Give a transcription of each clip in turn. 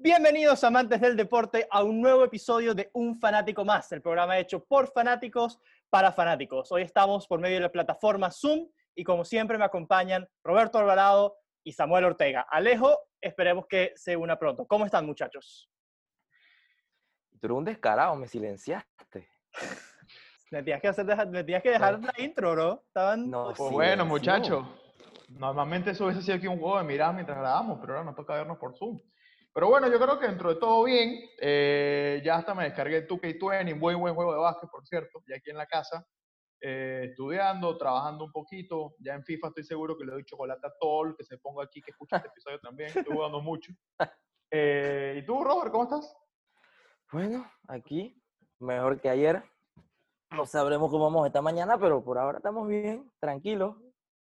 Bienvenidos amantes del deporte a un nuevo episodio de Un Fanático Más, el programa hecho por fanáticos para fanáticos. Hoy estamos por medio de la plataforma Zoom y como siempre me acompañan Roberto Alvarado y Samuel Ortega. Alejo, esperemos que se una pronto. ¿Cómo están muchachos? Tú eres un descarado, me silenciaste. Me tenías que, hacer, me tenías que dejar la intro, ¿no? Estaban... No, Pues bueno, muchachos. Normalmente eso hubiese sido aquí un juego de miradas mientras grabamos, pero ahora nos toca vernos por Zoom. Pero bueno, yo creo que dentro de todo bien. eh, ya hasta me descargué 2K20, buen buen juego de básquet, por cierto, ya aquí en la casa, eh, estudiando, trabajando un poquito. Ya en FIFA estoy seguro que le doy chocolate a todo el que se ponga aquí, que escucha este episodio también. Estoy jugando mucho. Eh, ¿Y tú, Robert, cómo estás? Bueno, aquí, mejor que ayer. No sabremos cómo vamos esta mañana, pero por ahora estamos bien, tranquilos.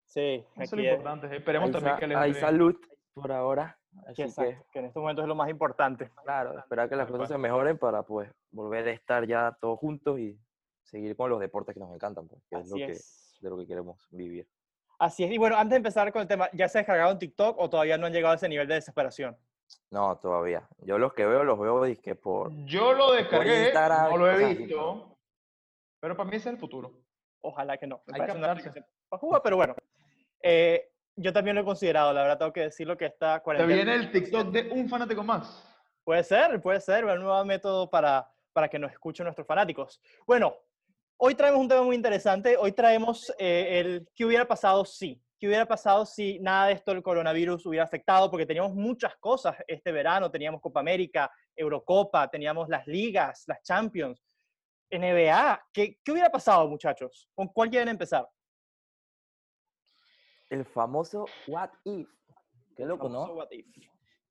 Sí, Eso es aquí lo es- importante. Esperemos Hay, también que les hay salud por ahora. Que Así que, exacto, que en estos momentos es lo más importante. claro, esperar que las cosas se mejoren para pues volver a estar ya todos juntos y seguir con los deportes que nos encantan, pues, que es, lo Así que, es. de lo que queremos vivir. Así es. Y bueno, antes de empezar con el tema, ¿ya se descargaron TikTok o todavía no han llegado a ese nivel de desesperación? No, todavía. Yo los que veo, los veo dizque por... Yo lo descargué, no lo he visto, pero para mí ese es el futuro. Ojalá que no. Me Hay que parece una adaptarse. para jugar, pero bueno. Eh, yo también lo he considerado, la verdad tengo que decirlo que esta Te viene el TikTok de un fanático más. Puede ser, puede ser, un nuevo método para, para que nos escuchen nuestros fanáticos. Bueno, hoy traemos un tema muy interesante. Hoy traemos eh, el qué hubiera pasado si. ¿Qué hubiera pasado si nada de esto del coronavirus hubiera afectado? Porque teníamos muchas cosas este verano. Teníamos Copa América, Eurocopa, teníamos las ligas, las Champions, NBA. ¿Qué, qué hubiera pasado, muchachos? ¿Con cuál quieren empezar? El famoso What If. Qué loco, ¿no? what if.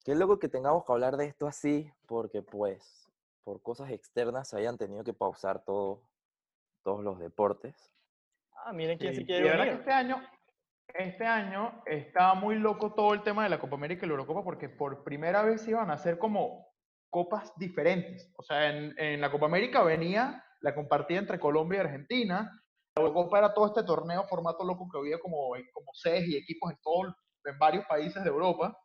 Qué loco que tengamos que hablar de esto así, porque pues por cosas externas se hayan tenido que pausar todo, todos los deportes. Ah, miren quién Sí, se y quiere que unir. este año, este año está muy loco todo el tema de la Copa América y la Eurocopa porque por primera vez iban a hacer como copas diferentes. O sea, en, en la Copa América venía la compartida entre Colombia y Argentina. La Eurocopa era todo este torneo formato loco que había como, como sedes y equipos en, todo, en varios países de Europa.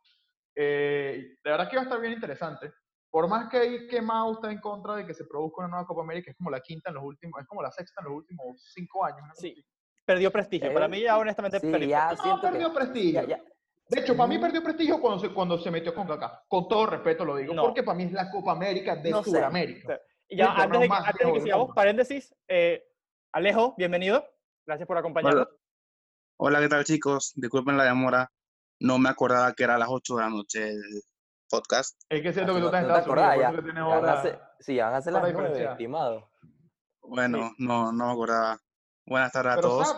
Eh, de verdad que iba a estar bien interesante. Por más que hay que Mao está en contra de que se produzca una nueva Copa América, es como la quinta en los últimos, es como la sexta en los últimos cinco años. cosa Sí, perdió prestigio. Para Eh, mí ya honestamente sí, perdió ya prestigio. No, siento que- perdió prestigio. ya- ya- De hecho, para mí perdió prestigio cuando se, cuando se metió con Kaká. Con todo respeto lo digo, No. porque para mí es la Copa América de No sé. Sudamérica. Y ya, antes de, antes de que sigamos, paréntesis, eh, Alejo, bienvenido. Gracias por acompañarnos. Hola, ¿qué tal chicos? Disculpen la demora. No me acordaba que era a las 8 de la noche el podcast. Es que siento que no- tú estás en Estados Unidos, ya. eso que tienes ya van a hora- ser- sí, van a ser las estimado. Bueno, no, no me acordaba. Buenas tardes a Pero todos.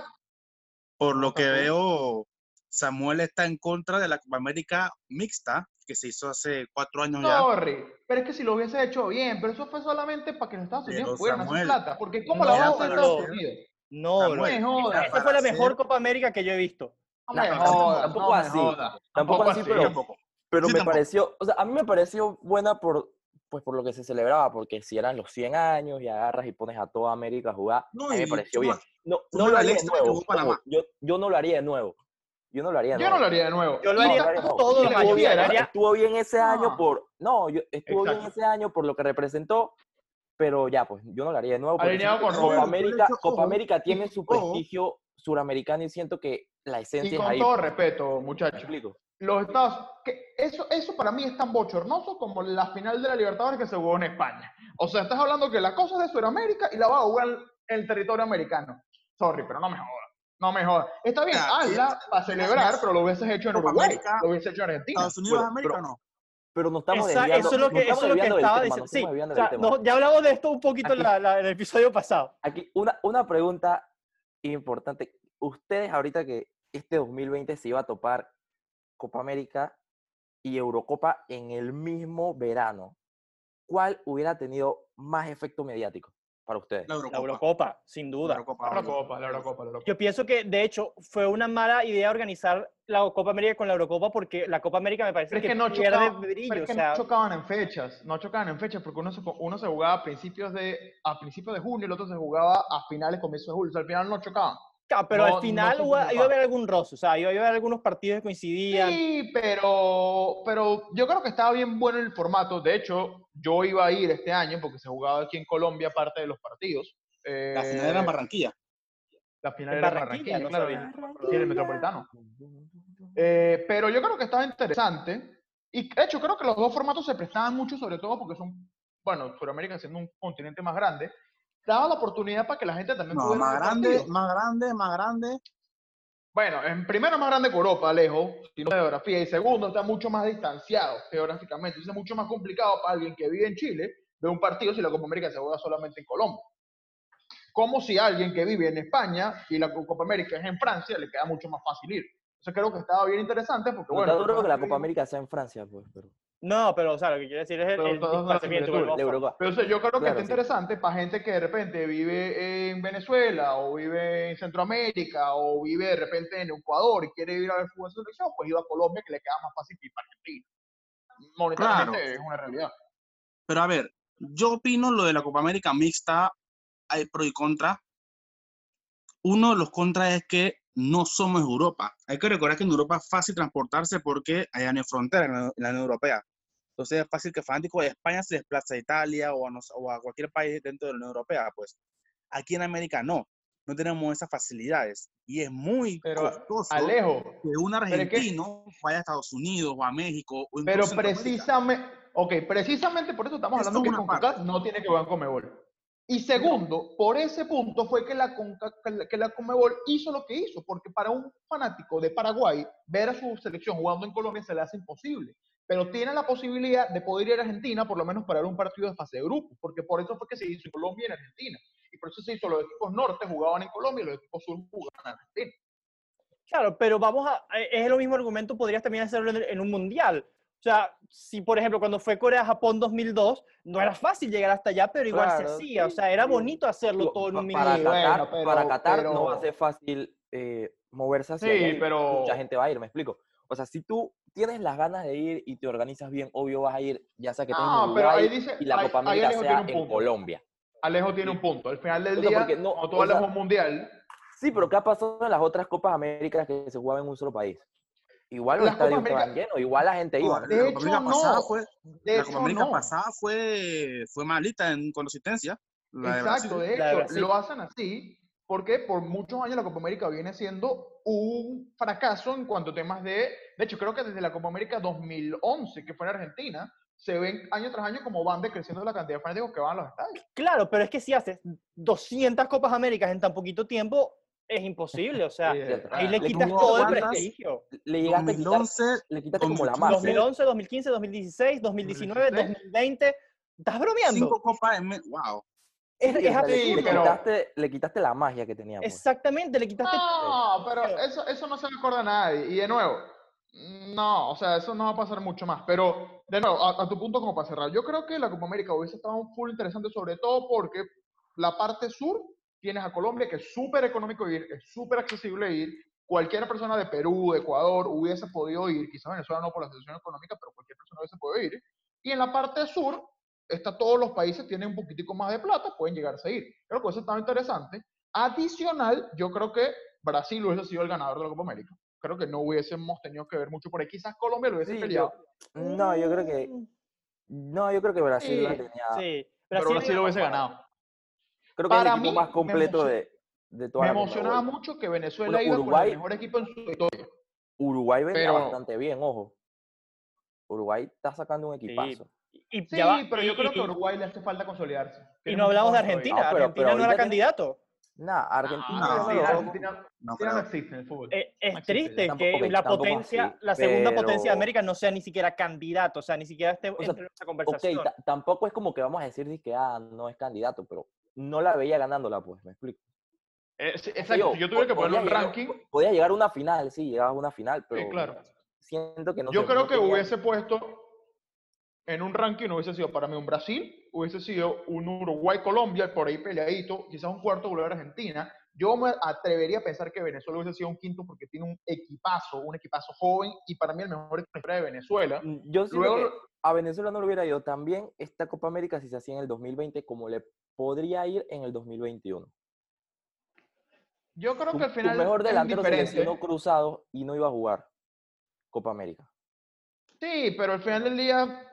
Por ¿cómo lo que veo, Samuel está en contra de la Copa América mixta que se hizo hace cuatro años ya. sorry, pero es que si lo hubiese hecho bien, pero eso fue solamente para que los Estados Unidos pudieran hacer plata, porque ¿cómo no, la vas a hacer Estados Unidos? No, Samuel, no. me jodas. Esta fue la mejor Copa América que yo he visto. No me Tampoco- jodas, tampoco no así, jodas, tampoco así, pero- Tampoco. Pero Sí, me tampoco. pareció, o sea, a mí me pareció buena por, pues, por lo que se celebraba, porque si eran los 100 años y agarras y pones a toda América a jugar, No, a mí me pareció bien. no- No, no no lo haría de nuevo. yo, yo no lo haría de nuevo. Yo no lo haría de Yo nuevo. no lo haría de nuevo. Yo lo Y haría y todo, quisiera, haría- Estuvo bien ese año No. por, no, yo, estuvo bien Exacto. ese año por lo que representó, pero ya, pues, yo no lo haría de nuevo. Alineado siento con Copa. América, Copa América tiene y- su prestigio suramericano y siento que la Y esencia es con ahí. todo pues, respeto, ¿me muchachos. explico? los Estados, que eso, eso para mí es tan bochornoso como la final de la Libertadores que se jugó en España. O sea, estás hablando que la cosa es de Sudamérica y la va a jugar en el territorio americano. Sorry, pero no me jodas. No me jodas. Está bien, hazla para celebrar, pero lo hubieses hecho en Uruguay, América, lo hubieses hecho en Argentina. Estados Unidos, Bueno, América pero- no. Pero no estamos Esa- desviando, eso es lo no que, eso estamos es lo que desviando del estaba tema, diciendo. Sí, o sea, no, ya hablamos de esto un poquito en Aquí- la- la- en el episodio pasado. Aquí, una, una pregunta importante. Ustedes ahorita que este 2020 se iba a topar Copa América y Eurocopa en el mismo verano, ¿cuál hubiera tenido más efecto mediático para ustedes? La La Eurocopa. Sin La duda. Eurocopa, La. Eurocopa, la Eurocopa, la Eurocopa. Yo pienso que, de hecho, fue una mala idea organizar la Copa América con la Eurocopa porque la Copa América me parece Pero es que, que no pierde chocaban, brillo. pero es que o sea, no chocaban en fechas, no chocaban en fechas, porque uno se, uno se jugaba a principios de, a principios de junio y el otro se jugaba a finales, comienzos de julio, o sea, al final no chocaban. Claro, pero No- al final es iba a haber algún roce, o sea, iba a haber algunos partidos que coincidían. Sí, pero, pero yo creo que estaba bien bueno el formato. De hecho, yo iba a ir este año porque se jugaba aquí en Colombia parte de los partidos. La final era en Eh, Barranquilla. La final En era en Barranquilla, Barranquilla, no claro, sabía. en- sí, en el Metropolitano. Eh, pero yo creo que estaba interesante. Y de hecho, creo que los dos formatos se prestaban mucho, sobre todo porque son, bueno, Sudamérica siendo un continente más grande, daba la oportunidad para que la gente también No, pudiera más grande, más grande, más grande. Bueno, en primero más grande que Europa, lejos, si no de geografía, y segundo está mucho más distanciado geográficamente. Entonces es mucho más complicado para alguien que vive en Chile ver un partido si la Copa América se juega solamente en Colombia. Como si alguien que vive en España y la Copa América es en Francia, le queda mucho más fácil ir. Entonces creo que estaba bien interesante porque, No bueno, está duro que la Copa América sea en Francia, pues, pero. No, pero, o sea, lo que quiero decir es el, Pero el todas las desplazamiento. similitudes, vuelvo a- La Eurocopa. Pero o sea, yo creo que Claro, está sí. interesante para gente que de repente vive en Venezuela o vive en Centroamérica o vive de repente en Ecuador y quiere ir a ver fútbol de selección, pues iba a Colombia que le queda más fácil que ir para Argentina. Monetariamente Claro. es una realidad. Pero a ver, yo opino lo de la Copa América mixta, hay pro y contra. Uno de los contras es que no somos Europa. Hay que recordar que en Europa es fácil transportarse porque allá no hay frontera en la, en la Unión Europea. Entonces es fácil que fanático de España se desplace a Italia o a, o cualquier país dentro de la Unión Europea. Pues aquí en América no, no tenemos esas facilidades. Y es muy Pero costoso Alejo, que un pero es que- argentino vaya a Estados Unidos o a México. O pero precisamente, ok, precisamente por eso estamos hablando que es una CONCACAF no tiene que ver con Comebol. Y segundo, por ese punto fue que la, Conca- que la- Comebol hizo lo que hizo, porque para un fanático de Paraguay, ver a su selección jugando en Colombia se le hace imposible. Pero tiene la posibilidad de poder ir a Argentina, por lo menos para un partido de fase de grupo, porque por eso fue que se hizo en Colombia y en Argentina. Y por eso se hizo, los equipos norte jugaban en Colombia y los equipos sur jugaban en Argentina. Claro, pero vamos a. eh, Es el mismo argumento, podrías también hacerlo en un mundial. O sea, si por ejemplo cuando fue Corea-Japón 2002, no era fácil llegar hasta allá, pero igual se hacía. O sí, sea, era sí. bonito hacerlo todo en un para minuto. Qatar, bueno, pero- para Qatar no va a ser fácil eh, moverse hacia Sí, allá pero- mucha gente va a ir, me explico. O sea, si tú tienes las ganas de ir y te organizas bien, obvio vas a ir, ya sea que en No, pero ahí dice, y la Copa América sea en punto. Colombia. Alejo tiene un punto. Al final del O sea, día, no- cuando tú o hablas sea- de un mundial, Sí, pero ¿qué ha pasado en las otras Copas Américas que se jugaban en un solo país? Igual los estadios estaban América- llenos, igual la gente iba. De la Copa hecho, América pasada no. fue, de la Copa América no. pasada fue, fue malita en consistencia. La de Exacto, de La de hecho, lo hacen así porque por muchos años la Copa América viene siendo un fracaso en cuanto a temas de... De hecho, creo que desde la Copa América 2011, que fue en Argentina, se ven año tras año como van decreciendo la cantidad de fanáticos que van a los estadios. Claro, pero es que si haces 200 Copas Américas en tan poquito tiempo, es imposible. O sea, ahí le quitas todo el prestigio. Le llegaste a quitar, 2011, le quitaste como la 2015, magia. 2011, 2015, 2016, 2019, 2016. 2020. ¿Estás bromeando? cinco copas en... Wow. Es, Sí, es le- Sí, le, absurdo. pero- quitaste, le quitaste la magia que tenía. pues. Exactamente, le quitaste. No, pero Pero- eso, eso no se le acuerda a nadie. Y de nuevo, no, o sea, eso no va a pasar mucho más. Pero, de nuevo, a, a tu punto como para cerrar, yo creo que la Copa América hubiese estado un full interesante, sobre todo porque la parte sur tienes a Colombia, que es súper económico ir, es súper accesible ir. Cualquier persona de Perú, de Ecuador, hubiese podido ir, quizás Venezuela no por la situación económica, pero cualquier persona hubiese podido ir. Y en la parte sur, está, todos los países tienen un poquitico más de plata, pueden llegarse a ir. Creo que eso estaba interesante. Adicional, yo creo que Brasil hubiese sido el ganador de la Copa América. Creo que no hubiésemos tenido que ver mucho por ahí. Quizás Colombia lo hubiese Sí, peleado. No, yo creo que. No, yo creo que Brasil la Sí, tenía. Sí, pero Brasil lo hubiese ganado. Creo que es el Para equipo mí, más completo de, de toda Me la emocionaba Conmebol. mucho que Venezuela Bueno, iba Uruguay- con el mejor equipo en su historia. Uruguay venía Pero- bastante bien, ojo. Uruguay está sacando un equipazo. Y, Sí, va, pero yo y- creo y- que a Uruguay le hace falta consolidarse. Y no hablamos de. Argentina. No, pero- Argentina pero no era candidato. Nah, Argentina. Ah, No, sí, Argentina, No existe en el fútbol. Eh, es No triste. Tampoco- que la potencia, así, la segunda potencia de América no sea ni siquiera candidato, o sea, ni siquiera esté sea, entre esa Ok, conversación. ta- tampoco es como que vamos a decir de que ah, no es candidato, pero no la veía ganándola, pues, me explico. Eh, sí, exacto, si yo tuviera que poner un ranking, Podía llegar a una final, sí, llegaba a una final, pero claro. siento que no yo creo que hubiese puesto en un ranking, hubiese sido para mí un Brasil, hubiese sido un Uruguay-Colombia, por ahí peleadito, quizás un cuarto lugar Argentina. Yo me atrevería a pensar que Venezuela hubiese sido un quinto porque tiene un equipazo, un equipazo joven y para mí el mejor equipo de Venezuela. Mm, Yo Luego, que a Venezuela no le hubiera ido tan bien esta Copa América si se hacía en el 2020 como le podría ir en el 2021. Yo creo Tu, que al tu final mejor es delantero se lesionó cruzado y no iba a jugar Copa América. Sí, pero al final del día,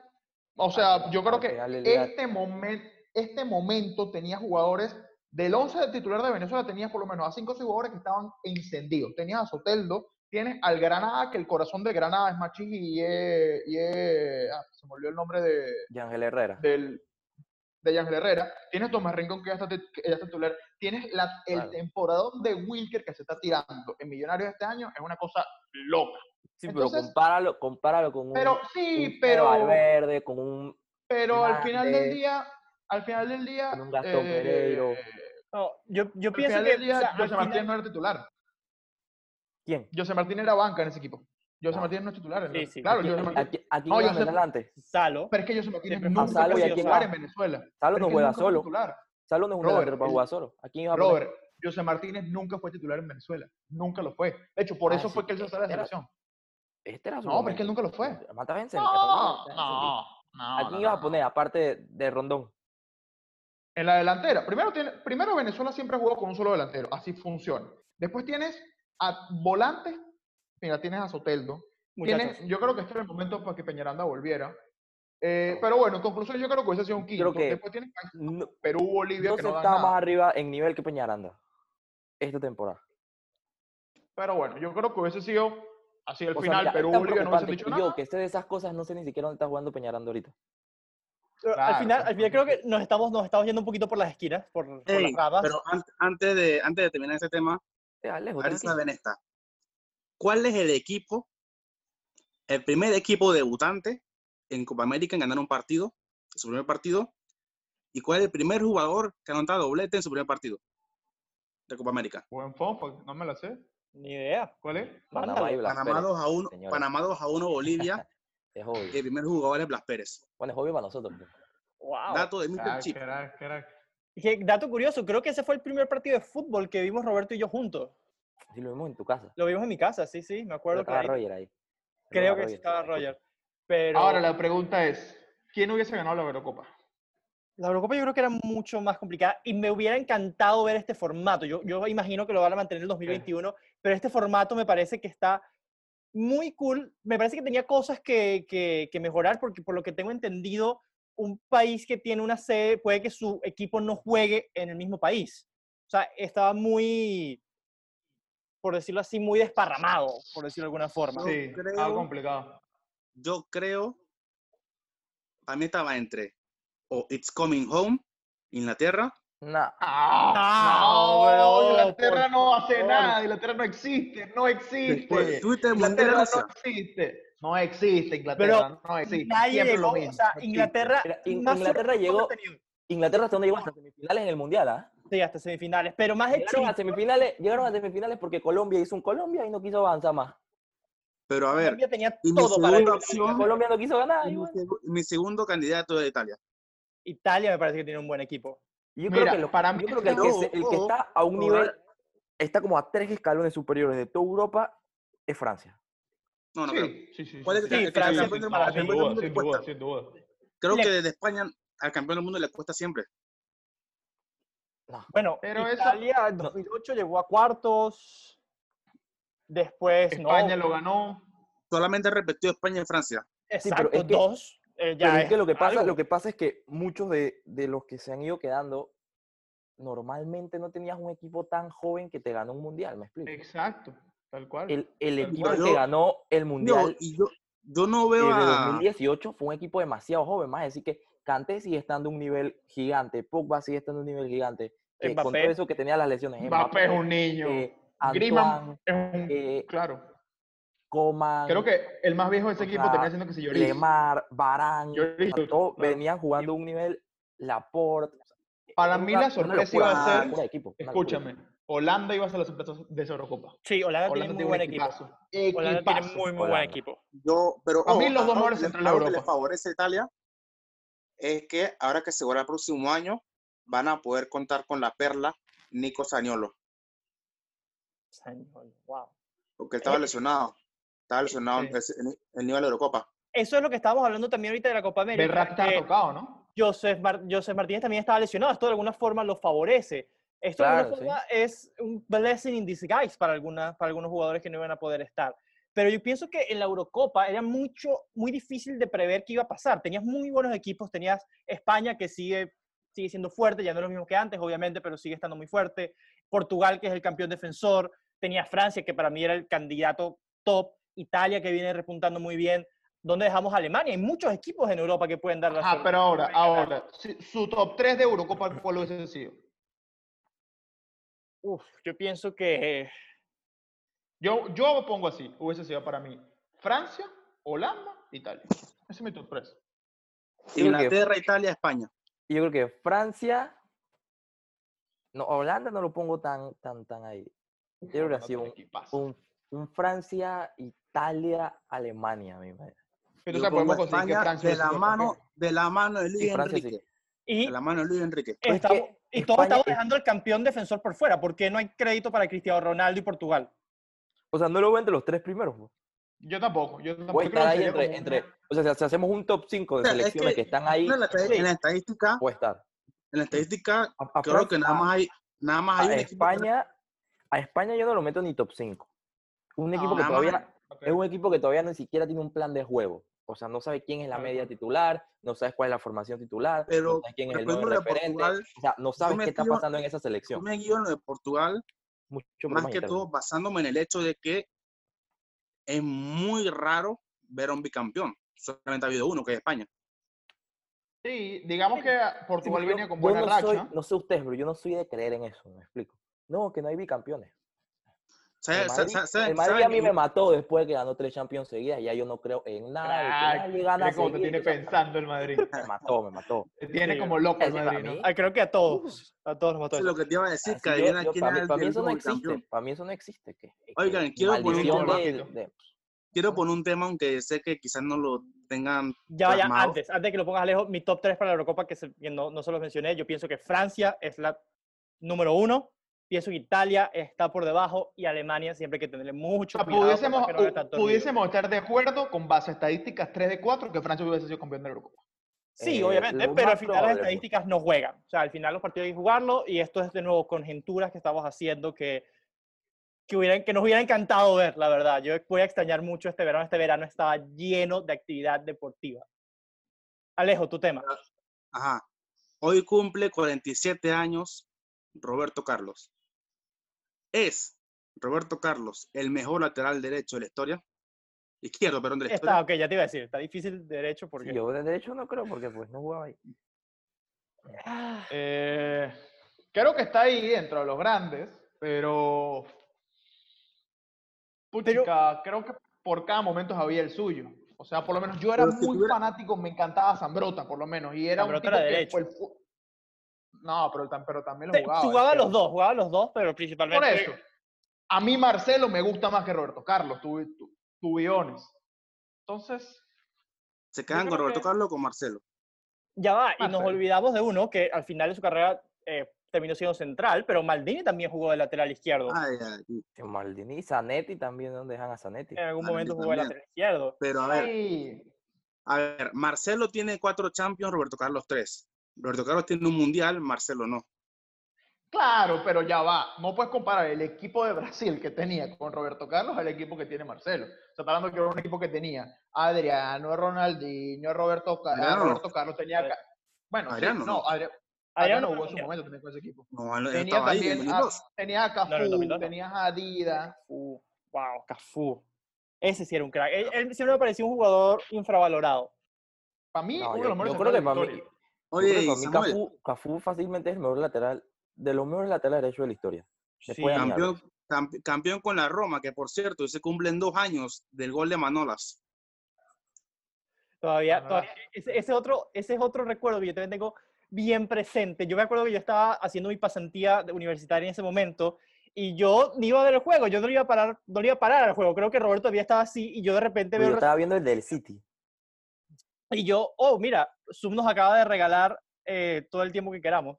o sea, yo creo que día- este, momen- este momento tenía jugadores, del 11 de titular de Venezuela tenías por lo menos a 5 o 6 jugadores que estaban encendidos. Tenías a Soteldo, tienes al Granada, que el corazón de Granada es Machis y y es- ah, se me olvidó el nombre de, Yangel Herrera. del, de Yangel Herrera, tienes Tomás Rincón que ya está, tit- que ya está titular, tienes la, el Claro. temporadón de Wilker que se está tirando en Millonarios este año, es una cosa loca. Sí, pero compáralo, compáralo con un, Pero un sí, pero, Valverde, con un pero al final del día, al final del día, con un Gastón Pereiro. No, yo, yo al pienso final que del día, o sea, José Martínez final- no era titular. ¿Quién? José Martínez era banca en ese equipo. José No. Martínez no es titular. en Sí, el- sí. Claro, ¿A, José Martínez. a quién- a quién No, iba a yo meter sé- adelante? Salo. Pero es que José Martínez nunca fue fue Salo, ¿y a titular en Venezuela. Salo no juega solo. Salo no es un Robert, delantero para jugar solo. ¿A quién iba a poner? Robert, José Martínez nunca fue titular en Venezuela. Nunca lo fue. De hecho, por Ah, eso sí, fue que él se sale de la era- selección. Este era su No, pero es que él nunca lo fue. Mata Benson, No, Benson, no, no. ¿A quién ibas a poner aparte de, de Rondón? En la delantera. Primero, tiene, primero Venezuela siempre ha jugado con un solo delantero. Así funciona. Después tienes a volantes. Mira, tienes a Soteldo. Tienes, yo creo que este era el momento para que Peñaranda volviera. Eh, pero bueno, en conclusión, yo creo que hubiese sido un quinto. Creo que Después tienes No, Perú, Bolivia, no que se no está nada. más arriba en nivel que Peñaranda esta temporada. Pero bueno, yo creo que hubiese sido así al O sea, final. mira, Perú, Bolivia no preocupante dicho nada. yo, que sé de esas cosas, no sé ni siquiera dónde está jugando Peñaranda ahorita. Pero al Claro, final, pues, al final creo que nos estamos, nos estamos yendo un poquito por las esquinas, por, por Ey, las ramas. pero an- antes, de, antes de terminar este tema, Eh, Alejo, a ver si saben esta. ¿Cuál es el equipo, el primer equipo debutante en Copa América en ganar un partido, su primer partido? ¿Y cuál es el primer jugador que ha anotado doblete en su primer partido de Copa América? Buen fofo, no me la sé. Ni idea. ¿Cuál es? Panamá y Blas Panamá Pérez. 2 a 1, señores. Panamá 2 a 1 Bolivia. Es obvio. el primer jugador es Blas Pérez. Bueno, es obvio para nosotros. pues. Wow. Dato de Mr. Crack, Chip. crack, crack. Dije, dato curioso, creo que ese fue el primer partido de fútbol que vimos Roberto y yo juntos. Si lo vimos en tu casa. Lo vimos en mi casa, sí, sí, me acuerdo que estaba ahí- Roger ahí. creo que sí Roger, estaba. Roger. Pero Ahora la pregunta es, ¿quién hubiese ganado la Eurocopa? la Eurocopa yo creo que era mucho más complicada y me hubiera encantado ver este formato. Yo, yo imagino que lo van a mantener en el 2021, pero este formato me parece que está muy cool. Me parece que tenía cosas que, que- que mejorar porque por lo que tengo entendido, un país que tiene una sede puede que su equipo no juegue en el mismo país. O sea, estaba muy, por decirlo así, muy desparramado, por decirlo de alguna forma. Sí, creo- complicado. Yo creo, a mí estaba entre o It's Coming Home, Inglaterra, Nah, Ah, No, no, bro, Inglaterra no hace favor. nada, Inglaterra no existe, no existe. Mundial de Inglaterra no existe. No existe Inglaterra, no existe. Nadie Siempre llegó, lo o mismo. sea, no. Inglaterra, Inglaterra sorpresa llegó-. Inglaterra hasta dónde llegó hasta semifinales en el Mundial, ¿ah? Sí, hasta semifinales, pero más de Llegaron a semifinales, llegaron a semifinales porque Colombia hizo un Colombia y no quiso avanzar más. Pero a ver, Colombia tenía y mi todo para ganar. opción, Colombia no quiso ganar. y mi, bueno. segu- mi segundo candidato es Italia. Italia me parece que tiene un buen equipo. Yo Mira, creo que, lo- para yo mí creo que el, que no, se- el que no, está a un no, nivel, está como a tres escalones superiores de toda Europa, es Francia. No, no creo. Sí, sí, sí. ¿Cuál es sí, el Sí, que- Francia, campeón del para el sin campeón del duda, mundo le sin duda, cuesta? sin duda. Creo Le- que desde España al campeón del mundo le cuesta siempre. No. Bueno, Pero Italia en 2008 llegó a cuartos. Después, España no. lo ganó. Solamente repetió España y Francia. Exacto, pero es que- dos. eh, ya Pero es que lo que pasa, algo. lo que pasa es que muchos de, de los que se han ido quedando, normalmente no tenías un equipo tan joven que te ganó un mundial, ¿me explico? Exacto, tal cual. El, el Tal equipo cual. que Yo- ganó el mundial y yo, yo no veo de a. 2018 fue un equipo demasiado joven, más decir que Kanté sigue estando un nivel gigante, Pogba sigue estando a un nivel gigante, que con todo eso que tenía las lesiones, Mbappé es un niño. eh, Antoine, es un... eh, claro. Coman, Creo que el más viejo de ese equipo sea, termina siendo que si Lloris. Lemar, Barán, claro. venían jugando un nivel Laporte. Para mí la sorpresa iba a ser, equipo, locura escúchame, Holanda iba a ser la sorpresa de esa Eurocopa. Sí, Holanda, Holanda tiene muy buen equipo. equipazo. Holanda tiene muy, muy buen equipo. Yo, pero A mí ojo, los dos mejores centrales de le Europa. favorece a Italia es que ahora que se vuelve el próximo año van a poder contar con la perla Nico Saniolo, Wow. porque estaba Eh, lesionado. Estaba lesionado sí. en el nivel de Eurocopa. Eso es lo que estábamos hablando también ahorita de la Copa América. Berratti estaba que tocado, ¿no? Joseph, Mar- Joseph Martínez también estaba lesionado. Esto de alguna forma lo favorece. Esto de alguna Claro, sí. forma es un blessing in disguise para, algunas, para algunos jugadores que no iban a poder estar. Pero yo pienso que en la Eurocopa era mucho, muy difícil de prever qué iba a pasar. Tenías muy buenos equipos, tenías España que sigue, sigue siendo fuerte, ya no es lo mismo que antes, obviamente, pero sigue estando muy fuerte. Portugal, que es el campeón defensor. Tenías Francia, que para mí era el candidato top. Italia, que viene repuntando muy bien. ¿Dónde dejamos a Alemania? Hay muchos equipos en Europa que pueden dar la Ah, pero ahora, ahora, si- su top 3 de Eurocopa, ¿cuál hubiese sido? Uf, yo pienso que Yo, yo lo pongo así, hubiese sido para mí Francia, Holanda, Italia. Ese es mi top 3. Yo creo que- Inglaterra, Italia, España. Yo creo que Francia. No, Holanda no lo pongo tan, tan, tan ahí. Yo creo que ha sido un, un, un Francia, Italia, Alemania, mi madre. Podemos conseguir que Francia de la mano, campeón. de la mano de Luis Sí, Francia Enrique. sí. y De la mano de Luis Enrique. Pero es estamos, que y todos España estamos es- dejando al campeón defensor por fuera. ¿Por qué no hay crédito para Cristiano Ronaldo y Portugal? O sea, no lo veo entre los tres primeros. pues. Yo tampoco, yo tampoco. Puede estar ahí entre, como entre. una- O sea, si hacemos un top 5 de O sea, es selecciones que, que están ahí, En la, estadística- en la estadística, puede estar. en la estadística, A, a creo que nada más hay, nada más hay a un equipo que- España, a España yo no lo meto ni top 5. Un equipo No, que todavía es un equipo que todavía ni siquiera tiene un plan de juego. O sea, no sabe quién es la media titular, no sabes cuál es la formación titular, no Pero sabes quién es el nuevo referente. Portugal, o sea, no sabes qué está pasando en esa Yo selección. me guío en lo de Portugal, Mucho más más que todo basándome en el hecho de que es muy raro ver a un bicampeón. Solamente ha habido uno, que es España. Sí, digamos que Sí, Portugal pero venía con yo buena no racha. soy- no sé ustedes, pero yo no soy de creer en eso, me explico. No, que no hay bicampeones. ¿Sabe- El Madrid, el Madrid a mí me mató después de que ganó tres Champions seguidas. Ya yo no creo en nada. nadie gana cómo te tiene pensando el Madrid. Me mató, me mató. Te tiene Sí, como loco el Madrid, ¿no? Ah, creo que a todos. A todos nos mató Eso es lo que te iba a decir, que yo- yo- para, mí, para mí eso no existe. campeón. Para mí eso no existe. Que, Oigan, quiero poner un tema. de- de- Quiero poner un tema, aunque sé que quizás no lo tengan Ya vaya, plasmado. antes, antes de que lo pongas Alejo, mi top 3 para la Eurocopa, que, se- que no, no se los mencioné, yo pienso que Francia es la número uno, pienso que Italia está por debajo y Alemania siempre hay que tenerle mucho O sea, cuidado. pudiésemos, no pudiésemos estar de acuerdo con base a estadísticas 3 de 4 que Francia hubiese sido campeón de la Eurocopa. Sí, eh, obviamente, pero al final las estadísticas no juegan. O sea, al final los partidos hay que jugarlo y esto es de nuevo conjeturas que estamos haciendo que, que, hubieran, que nos hubiera encantado ver, la verdad. Yo voy a extrañar mucho este verano. Este verano estaba lleno de actividad deportiva. Alejo, tu tema. Ajá. Hoy cumple 47 años Roberto Carlos. ¿Es Roberto Carlos el mejor lateral derecho de la historia? Izquierdo, perdón, de la Está, historia. ok, ya te iba a decir, está difícil de derecho porque... Sí, yo de derecho no creo porque pues no jugaba ahí. Ah, Eh, creo que está ahí dentro de los grandes, pero. Puchica, creo que por cada momento había el suyo. O sea, por lo menos yo era si muy tuviera- fanático, me encantaba Zambrota, por lo menos. Y era Zambrota un tipo era que derecho. fue el No, pero, tam- pero también lo jugaba. jugaba los dos, jugaba los dos, pero Por principalmente... eso. A mí Marcelo me gusta más que Roberto Carlos, tu, tu, tu Biones. Entonces, Se quedan con Roberto que- Carlos o con Marcelo. Ya va, y nos olvidamos de uno que al final de su carrera eh, terminó siendo central, pero Maldini también jugó de lateral izquierdo. Ay, ay, Maldini, Zanetti también, ¿dónde dejan a Zanetti? en algún momento jugó de lateral izquierdo. Pero a ver, sí, a ver, Marcelo tiene cuatro Champions, Roberto Carlos tres. Roberto Carlos tiene un Mundial, Marcelo no. claro, pero ya va. No puedes comparar el equipo de Brasil que tenía con Roberto Carlos al equipo que tiene Marcelo. O sea, está hablando que era un equipo que tenía Adriano, Ronaldinho, Roberto, Ca- a Adriano no. Roberto Carlos, tenía... Bueno, sí, Adriano no, no. Adri- Adriano Adriano jugó no en su momento también con ese equipo. No, Tenía estaba ahí también a, 2002. tenía a Cafú, No, en el 2002 no. tenías a Adidas. Cafú, wow, Cafú. Ese sí era un crack. Él, él siempre me pareció un jugador infravalorado. Para mí, No, uno de yo, los mejores yo creo que centrales para de mí, la historia. yo Oye, para mí Cafú, Cafú fácilmente es el mejor lateral, de los mejores laterales derechos de la historia. Después campeón, Alves. campe- campeón con la Roma, que por cierto, se cumplen dos años del gol de Manolas. Todavía, todavía ese, ese otro, ese es otro recuerdo que yo también tengo bien presente. Yo me acuerdo que yo estaba haciendo mi pasantía universitaria en ese momento y yo ni iba a ver el juego, yo no le iba a parar, no le iba a parar al juego. Creo que Roberto todavía estaba así y yo de repente veo yo el estaba viendo el del City. Y yo, oh, mira, Zoom nos acaba de regalar eh, todo el tiempo que queramos.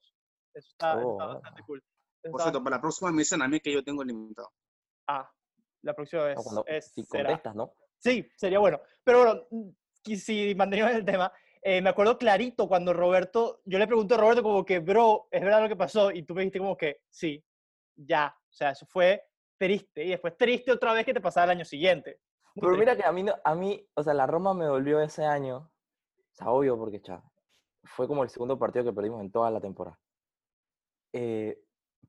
Eso está, eso está Oh. bastante cool. Eso Por está cierto, para la próxima me dicen a mí que yo tengo limitado. Ah, la próxima vez es, si será- contestas, ¿no? Sí, sería bueno. Pero bueno, mm, y si mantenemos el tema, eh, me acuerdo clarito cuando Roberto, yo le pregunto a Roberto como que, bro, ¿es verdad lo que pasó? Y tú me dijiste como que, sí, ya. O sea, eso fue triste. Y después triste otra vez que te pasaba el año siguiente. Muy Pero triste. mira que a mí, a mí, o sea, la Roma me dolió ese año. Sea, obvio, porque cha, fue como el segundo partido que perdimos en toda la temporada. Eh,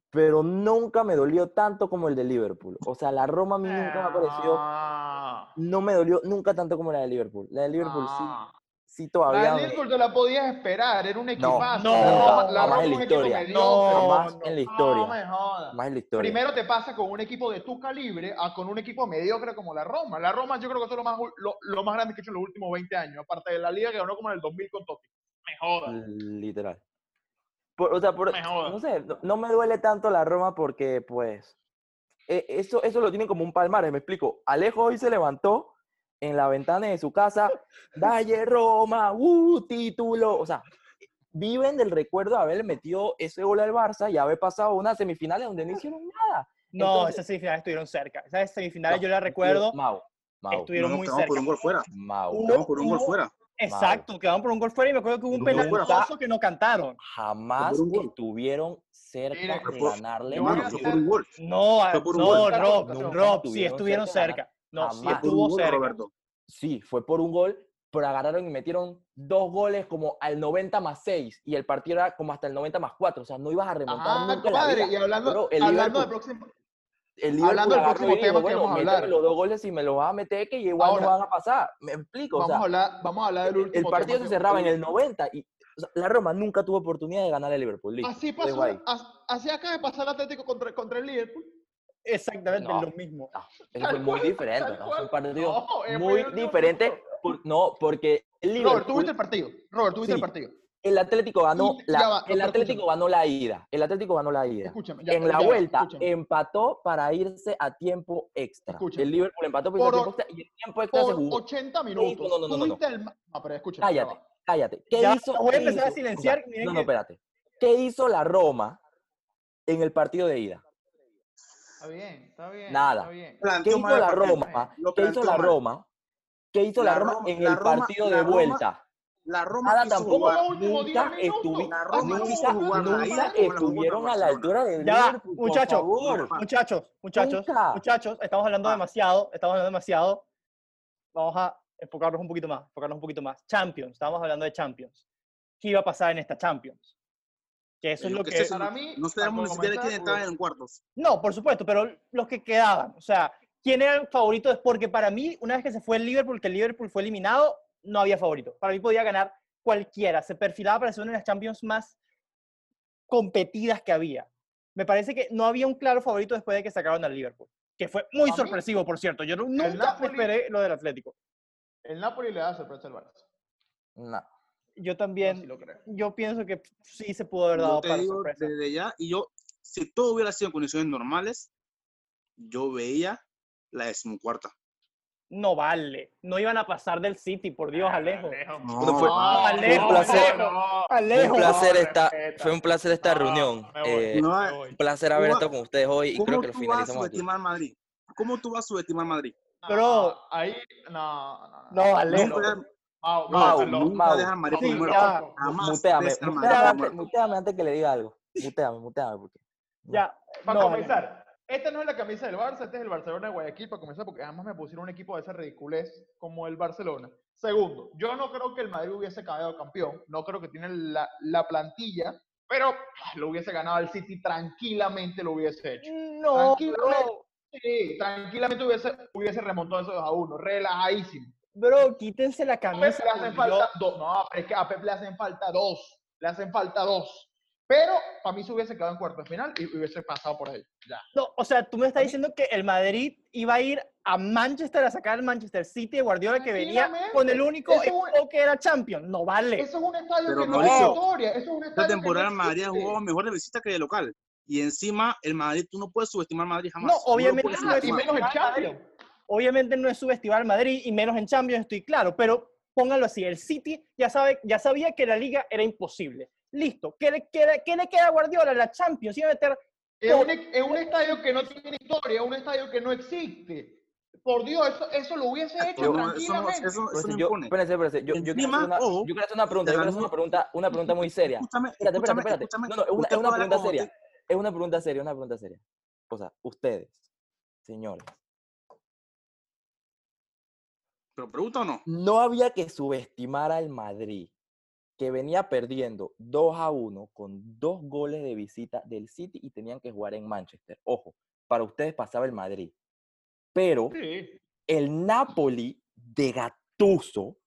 pero nunca me dolió tanto como el de Liverpool. O sea, la Roma a mí nunca me ha parecido, Ah, no me dolió nunca tanto como la de Liverpool. La de Liverpool sí, ah. Sí La todavía me- Liverpool te la podías esperar, era un equipazo. no, la Roma, la Roma en la historia. No, no, en la No historia. me jodas. Jamás en la historia. Primero te pasa con un equipo de tu calibre a con un equipo mediocre como la Roma. La Roma yo creo que eso es lo más, lo, lo más grande que he hecho en los últimos 20 años, aparte de la liga que ganó como en el 2000 con Totti. Me jodas. Literal. Por- o sea, por- Me jodas. no sé, no, no me duele tanto la Roma porque, pues, e- eso, eso lo tienen como un palmarés, me explico. Alejo hoy se levantó en la ventana de su casa, Dalle Roma, ¡uh, título! O sea, viven del recuerdo de haber metido ese gol al Barça y haber pasado unas semifinales donde no hicieron nada. No, Entonces- esas semifinales estuvieron cerca. Esas semifinales No, yo las recuerdo. Mau, Mau, estuvieron No, muy quedamos por cerca. un gol fuera. Mau. Quedamos por un gol fuera. Exacto, quedaron por un gol fuera y me acuerdo que hubo un penal que no cantaron. Jamás estuvieron cerca Mira, de por- ganarle. Hermano, fue hacer- por un gol. No, Fue por un no. Rob, Rob, sí estuvieron cerca cerca. No, sí Jamás. Fue por un estuvo gol, cerca. Roberto. Sí, fue por un gol, pero agarraron y metieron dos goles como al 90 más 6 y el partido era como hasta el 90 más 4. O sea, no ibas a remontar Ah, nunca en la vida. y hablando, Bro, el hablando de Liverpool- próximo. El hablando del próximo tema que bueno, vamos a hablar. los dos goles y me los vas a meter que igual Ahora, no van a pasar. Me explico, o Vamos, sea, a hablar, vamos a hablar del el último partido tema se que- cerraba en el 90 y o sea, la Roma nunca tuvo oportunidad de ganar al Liverpool. Así pasó, así acaba de pasar el Atlético contra, contra el Liverpool. Exactamente No. lo mismo. No, eso Tal fue muy diferente, ¿no? Fue un partido No, muy diferente. por- no, porque el Robert, Liverpool, tú viste el partido. Robert, tú viste Sí. el partido. el Atlético ganó la, va, el Atlético escúchame. ganó la ida. El Atlético ganó la ida. Escúchame. ya- en la ya vuelta escúchame. empató para irse a tiempo extra. Escúchame. El Liverpool empató Por a o- tiempo extra y el tiempo extra se Por jugó. 80 minutos. No, no, no, no, tuviste el pero escúchame. Cállate, cállate. ¿Qué Ya, hizo? voy a empezar a hizo? silenciar, sea, miren no, no, espérate. ¿Qué hizo la Roma en el partido de ida? Está bien, está bien. Nada. Está bien. ¿Qué hizo la. Roma? ¿Qué hizo la. Roma? ¿Qué hizo la La Roma en el partido de vuelta? La Roma Nada tampoco. ¿Cómo jugar. los últimos 10 Nunca, estuvi- La Roma nunca, nunca estuvieron a la altura del Ya muchachos, muchachos, muchachos, Nunca. muchachos, estamos hablando Ah. demasiado, estamos hablando demasiado. Vamos a enfocarnos un poquito más, enfocarnos un poquito más. Champions, estábamos hablando de Champions. ¿Qué iba a pasar en esta Champions? Que eso es Yo lo que... Para mí, No sabemos ni siquiera quién estaba en cuartos. No, por supuesto, pero los que quedaban, o sea, ¿quién era el favorito? Es porque para mí, una vez que se fue el Liverpool, que el Liverpool fue eliminado, no había favorito. Para mí podía ganar cualquiera. Se perfilaba para ser una de las Champions más competidas que había. Me parece que no había un claro favorito después de que sacaron al Liverpool, que fue muy A mí, sorpresivo, por cierto. Yo no- nunca me Napoli- esperé lo del Atlético. El Napoli le da sorpresa al Barça. No. Yo también, sí lo creo. yo pienso que sí se pudo haber Yo dado te para digo sorpresa. desde ya, y yo, si todo hubiera sido en condiciones normales, yo veía la decimocuarta. No vale, no iban a pasar del City, por Dios, Alejo. No, Bueno, fue- Alejo, un placer- no, Alejo. un placer no, esta, respeta. fue un placer esta No, reunión. Eh, No, un placer haber ¿Cómo- estado con ustedes hoy y creo ¿Cómo que lo tú vas a finalizamos aquí. subestimar Madrid? ¿Cómo tú vas a subestimar Madrid? No, Bro. ahí, no, no, No, Alejo. Mau, Mau, Mau, no, Mau, nunca dejar a Madrid sí, por muerto. ya. Jamás. Muteame, antes, muerto. muteame antes que le diga algo. Muteame, muteame. Porque... Ya, Para no, comenzar, esta no es la camisa del Barça, este es el Barcelona de Guayaquil, para comenzar, porque además me pusieron un equipo de esa ridiculez como el Barcelona. Segundo, yo no creo que el Madrid hubiese quedado campeón, no creo que tiene la, la plantilla, pero ah, lo hubiese ganado el City tranquilamente, lo hubiese hecho. No, Tranquilamente. Sí, tranquilamente hubiese, hubiese remontado esos a uno, relajadísimo. Bro, quítense la A Pep camisa. le hacen falta dos. No, pero es que a Pep le hacen falta dos. Le hacen falta dos. Pero para mí se hubiese quedado en cuarto de final y hubiese pasado por ahí. Ya. No, o sea, tú me estás diciendo que el Madrid iba a ir a Manchester a sacar al Manchester City de Guardiola que venía con el único es un- equipo que era champion. No vale. Eso es un estadio Pero que no es historia. Eso es un Esta estadio temporada que no Madrid jugado mejor de visita que de local. Y encima, el Madrid, tú no puedes subestimar a Madrid jamás. No, obviamente no y menos el Champions. Obviamente no es subestimar al Madrid y menos en Champions, estoy claro, pero pónganlo así, el City ya, sabe, ya sabía que la liga era imposible. Listo, ¿qué le queda, qué le queda a Guardiola? La Champions, iba a meter Es un, es un estadio que no tiene historia, es un estadio que no existe. Por Dios, eso, eso lo hubiese hecho Eso eso no- tranquilamente. eso- eso no yo, impone. espérense, espérense, yo, yo quiero una, yo quiero hacer una pregunta, yo quiero hacer una pregunta, una pregunta muy seria. Escúchame, Espérate, espérate, escúchame, espérate. escúchame. No, no, es una, es una pregunta seria. usted- Es una pregunta seria, una pregunta seria. O sea, ustedes, señores, Pero pregunta o no. no había que subestimar al Madrid, que venía perdiendo 2 a 1 con dos goles de visita del City y tenían que jugar en Manchester. Ojo, para ustedes pasaba el Madrid. Pero Sí. el Napoli de Gattuso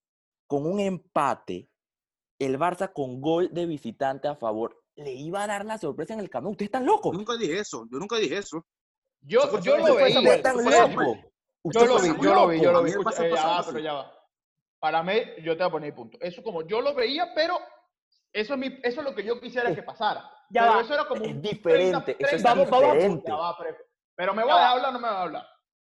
con un empate, el Barça con gol de visitante a favor, le iba a dar la sorpresa en el camino. Ustedes están Yo locos. nunca dije eso. Yo nunca dije eso. Yo, yo eso lo fue- veía. Ustedes están eso fue- locos. Yo lo vi, yo lo vi, yo lo vi. Escucha, Barça eh, ya va, pero ya va. Para mí, yo te voy a poner punto. Eso como yo lo veía, pero eso es, mi, eso es lo que yo quisiera que pasara. Ya pero va. eso era como Es un diferente, eso es 30, Vamos, vamos. diferente. Ya va, pero, me voy a hablar o no me voy a hablar.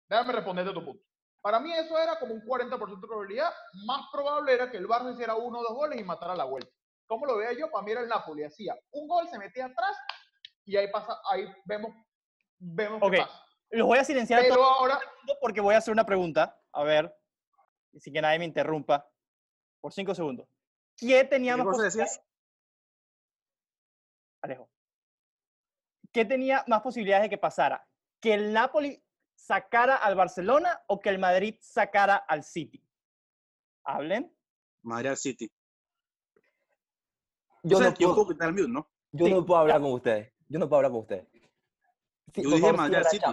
Déjame responderte tu punto. Para mí eso era como un 40% de probabilidad. Más probable era que el Barça hiciera uno o dos goles y matara la vuelta. ¿Cómo lo veía yo? Para mí era el Napoli. Hacía un gol, se metía atrás y ahí pasa, ahí vemos, vemos Ok. qué pasa. Los voy a silenciar a Pero todos ahora, porque voy a hacer una pregunta. A ver, sin que nadie me interrumpa. Por cinco segundos. ¿Quién tenía ¿Qué más posibilidades? Alejo. ¿Qué tenía más posibilidades de que pasara? ¿Que el Napoli sacara al Barcelona o que el Madrid sacara al City? Hablen. Madrid al City. Yo O sea, no yo puedo, mute, ¿no? yo Sí, no puedo hablar con ustedes. Yo no puedo hablar con ustedes. Sí, Yo dije favor, Madrid al City.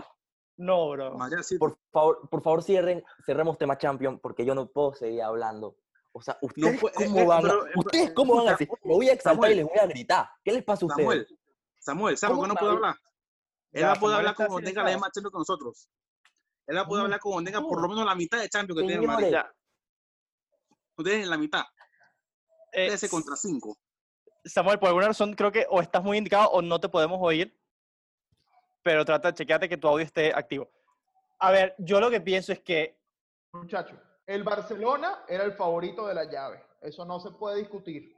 No, bro. Por favor, por favor cierren, cerremos tema Champion porque yo no puedo seguir hablando. O sea, ustedes puede- cómo eh, van pero, eh, ustedes eh, cómo van a decir, me voy a exaltar y Samuel. les voy a gritar. ¿Qué les pasa a ustedes? Samuel, Samuel, ¿sabes por qué no puede Samuel. hablar? Él va a poder Samuel hablar como tenga la misma Champions que nosotros. Él va a poder No, hablar como tenga por no. lo menos la mitad de Champions que tiene el Madrid. Ustedes en la mitad. Eh, Ese contra cinco. Samuel, por alguna razón creo que o estás muy indicado o no te podemos oír. Pero trata, chequeate que tu audio esté activo. A ver, yo lo que pienso es que muchachos, el Barcelona era el favorito de la llave. Eso no se puede discutir.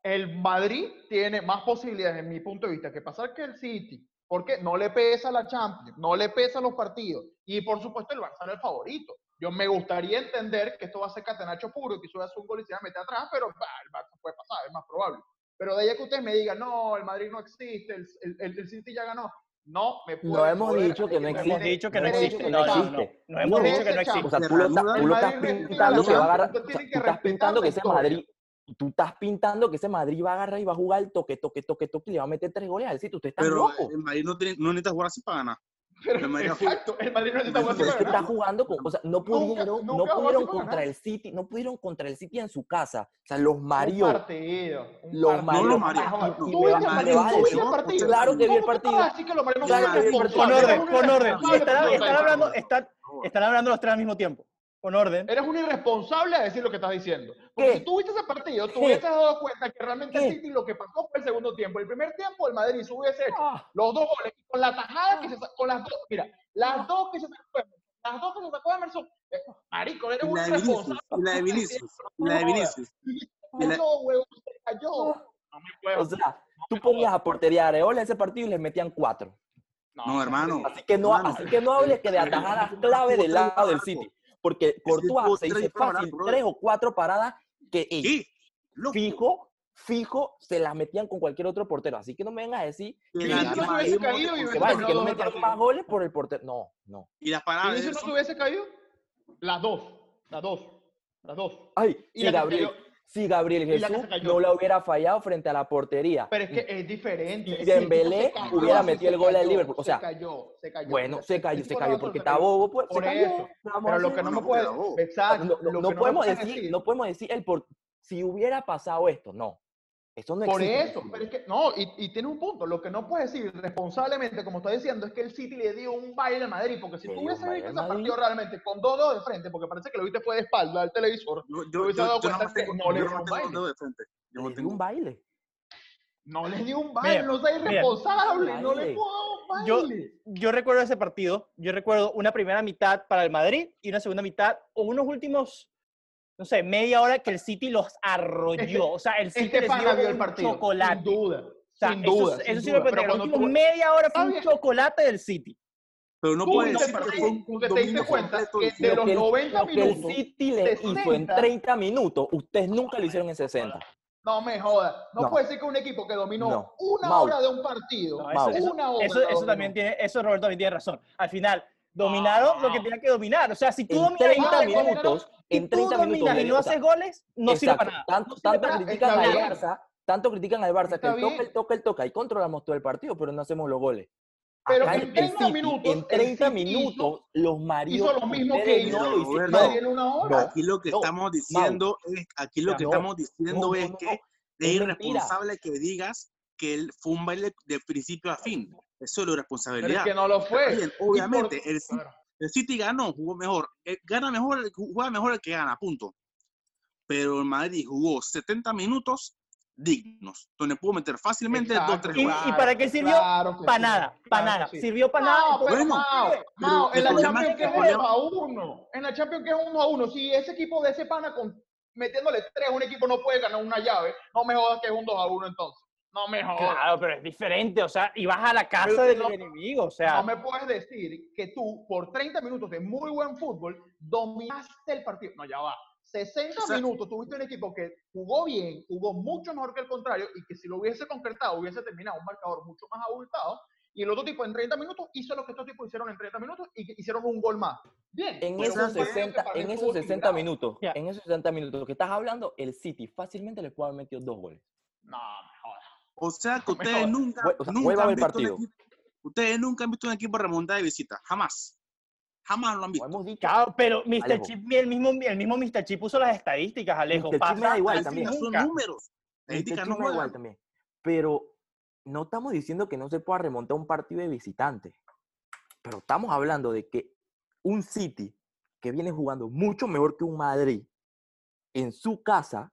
El Madrid tiene más posibilidades, en mi punto de vista, que pasar que el City. Porque no le pesa la Champions, no le pesan los partidos. Y por supuesto, el Barça era el favorito. Yo me gustaría entender que esto va a ser catenacho puro, que eso hace un gol y se va a meter atrás, pero el Barça puede pasar, es más probable. Pero de ahí a que ustedes me digan, no, el Madrid no existe, el- el- el City ya ganó. No, me No pueden hemos dicho que no hay no hemos existe. dicho que no No hemos existe. dicho que No, no no, no. existe. No hemos No dicho que no existe. O sea, Se tú lo, estás- pintando que va a agarrar, tú estás pintando que ese. Madrid, tú estás pintando que ese Madrid va a agarrar y va a jugar el toque, toque, toque, toque y le va a meter tres goles al sitio. Ustedes están Pero locos. el Madrid no, tiene, no necesita jugar así para ganar. Pero, El Madrid juega- exacto, el Madrid no necesita jugar es que está jugando con, o sea, no pudieron, no nunca pudieron así contra el City, no pudieron contra el City en su casa. O sea, los Un Mario, partido. un los partido. Mario, los Mario, y- no, y Tú viste el partido, claro que vi el ¿Cómo tú partido. vas a decir que los Mario no Claro son que vi el partido. Con orden, con orden. hablando, están hablando los tres al mismo tiempo. Con orden. Eres un irresponsable a decir lo que estás diciendo. Porque ¿Qué? si tú viste ese partido, tú ¿Qué? hubieses dado cuenta que realmente el. City lo que pasó fue el segundo tiempo. El primer tiempo, el Madrid se hubiese hecho Ah, los dos goles y con la tajada que se sacó, con las dos, mira, las dos que se sacó Emerson, las dos que se sacó Emerson, eh, marico, eres un irresponsable. La de Vinicius. La de Vinicius. Se cayó, huevón, se cayó. No me puedo. o sea, tú ponías a portería Areola en ese partido y les metían cuatro. No, hermano. Así que no, Hermano. así que no hables que de atajadas clave del lado del City. Porque Courtois se tres hizo fácil tres o cuatro paradas que. Loco. fijo, fijo, se las metían con cualquier otro portero. Así que no me vengas a decir Que no hubiese caído y que no metían más goles por el portero. No, no. Y las ¿Y paradas de eso no se hubiese caído? Las dos, las dos, las dos. Ay, Y Gabriel, cayó- si Gabriel la Jesús no la hubiera fallado frente a la portería. Pero es que es diferente. Y Dembélé cayó, hubiera metido el gol al Liverpool. O sea, se cayó, se cayó. Bueno, se cayó, se cayó porque está bobo, pues Por eso. ¿Qué vamos a Pero lo que no me puede, exacto, no, podemos puedes decir, no podemos decir el por si hubiera pasado esto, no. Eso no Por existe. eso, pero es que, no, y, y tiene un punto. Lo que no puedes decir responsablemente, como está diciendo, es que el City le dio un baile al Madrid. Porque si tú hubieses visto ese partido realmente con 2-2 de frente, porque parece que lo viste fue de espalda al televisor, Yo, yo, hubiese yo, dado yo no que tengo, no le yo dio un baile. dedos de frente. Yo Le tengo. un baile. no le dio un baile, Mira, no seas mira. irresponsable, no le pudo dar un Yo- baile. Yo recuerdo ese partido. Yo recuerdo una primera mitad para el Madrid y una segunda mitad o unos últimos, no sé, media hora que el City los arrolló. O sea, el City Este les dio vio el un partido, chocolate. sin duda. O sea, sin eso, duda, eso sin sí duda. me Pero cuando tú- media hora fue un chocolate del City. Pero no puede decir que fue un te diste cuenta que de los Lo que el- 90 lo que el minutos, City le hizo en 60. 30 minutos, ustedes nunca lo hicieron en 60. No me jodas. No, No. puede ser que un equipo que dominó No. una Mau. hora de un partido, No, eso, eso- una hora eso- eso también tiene, eso Roberto también tiene razón. Al final, dominaron lo que No. tenía que dominar. O sea, si tú En dominas y no 30 haces goles, minutos, si en tú 30 minutos. dominas y no haces goles, no sirve para nada. Tanto, No sirve tanto para nada. critican al bien. Barça, tanto critican al Barça que el toca, el toca, el toca y controlamos todo el partido, pero no hacemos los goles. Pero Acá en el 30 City, minutos, en el 30 City hizo- minutos, los maridos. Hizo lo mismo que hizo no lo hicieron. Roberto. Madrid en una hora. No. Aquí lo que no, estamos diciendo es, aquí lo que no, estamos diciendo no, es no, que no, es irresponsable que digas que él fue un baile de principio a fin. Es la Pero es responsabilidad. que no lo fue. Bien, Y por- obviamente, el, Claro. el City ganó, jugó mejor. Eh, Gana mejor, el- juega mejor el que gana, punto. Pero el Madrid jugó 70 minutos dignos, donde pudo meter fácilmente dos, Exacto, tres Y- goles. y para qué sirvió? claro Para sí, nada, para claro nada. sí. Sirvió para No, nada. pero Bueno, Mau, pero Mau, en la Champions es que es que- uno a uno. En la Champions que es uno a uno. Si ese equipo de ese pana con, metiéndole tres, un equipo no puede ganar una llave, no me jodas que es un 2 a 1 entonces. No me jodas. Claro, pero es diferente. O sea, y vas a la casa Pero del no- enemigo. O sea, No me puedes decir que tú, por 30 minutos de muy buen fútbol, dominaste el partido. No, ya va. 60 O sea- minutos tuviste un equipo que jugó bien, jugó mucho mejor que el contrario y que si lo hubiese concretado hubiese terminado un marcador mucho más abultado. Y el otro tipo en 30 minutos hizo lo que estos tipos hicieron en 30 minutos y que hicieron un gol más. Bien. En esos un partido que 60, para mí en esos 60 equilibrado. minutos, en esos 60 minutos que estás hablando, el City fácilmente le puede haber metido dos goles. No. O sea que ustedes nunca, Vue- o sea, nunca han visto un partido. equipo, ustedes nunca han visto un equipo remontar de visita, jamás. Jamás lo han visto. hemos dicho. claro, pero Mr. Alejo. Chip, el mismo, el mismo Mr. Chip puso las estadísticas, Alejo. Mr. Chip me da igual también. Son números. Mr. Estadísticas no Chip me da igual juegan. también. Pero no estamos diciendo que no se pueda remontar un partido de visitante. Pero estamos hablando de que un City que viene jugando mucho mejor que un Madrid en su casa,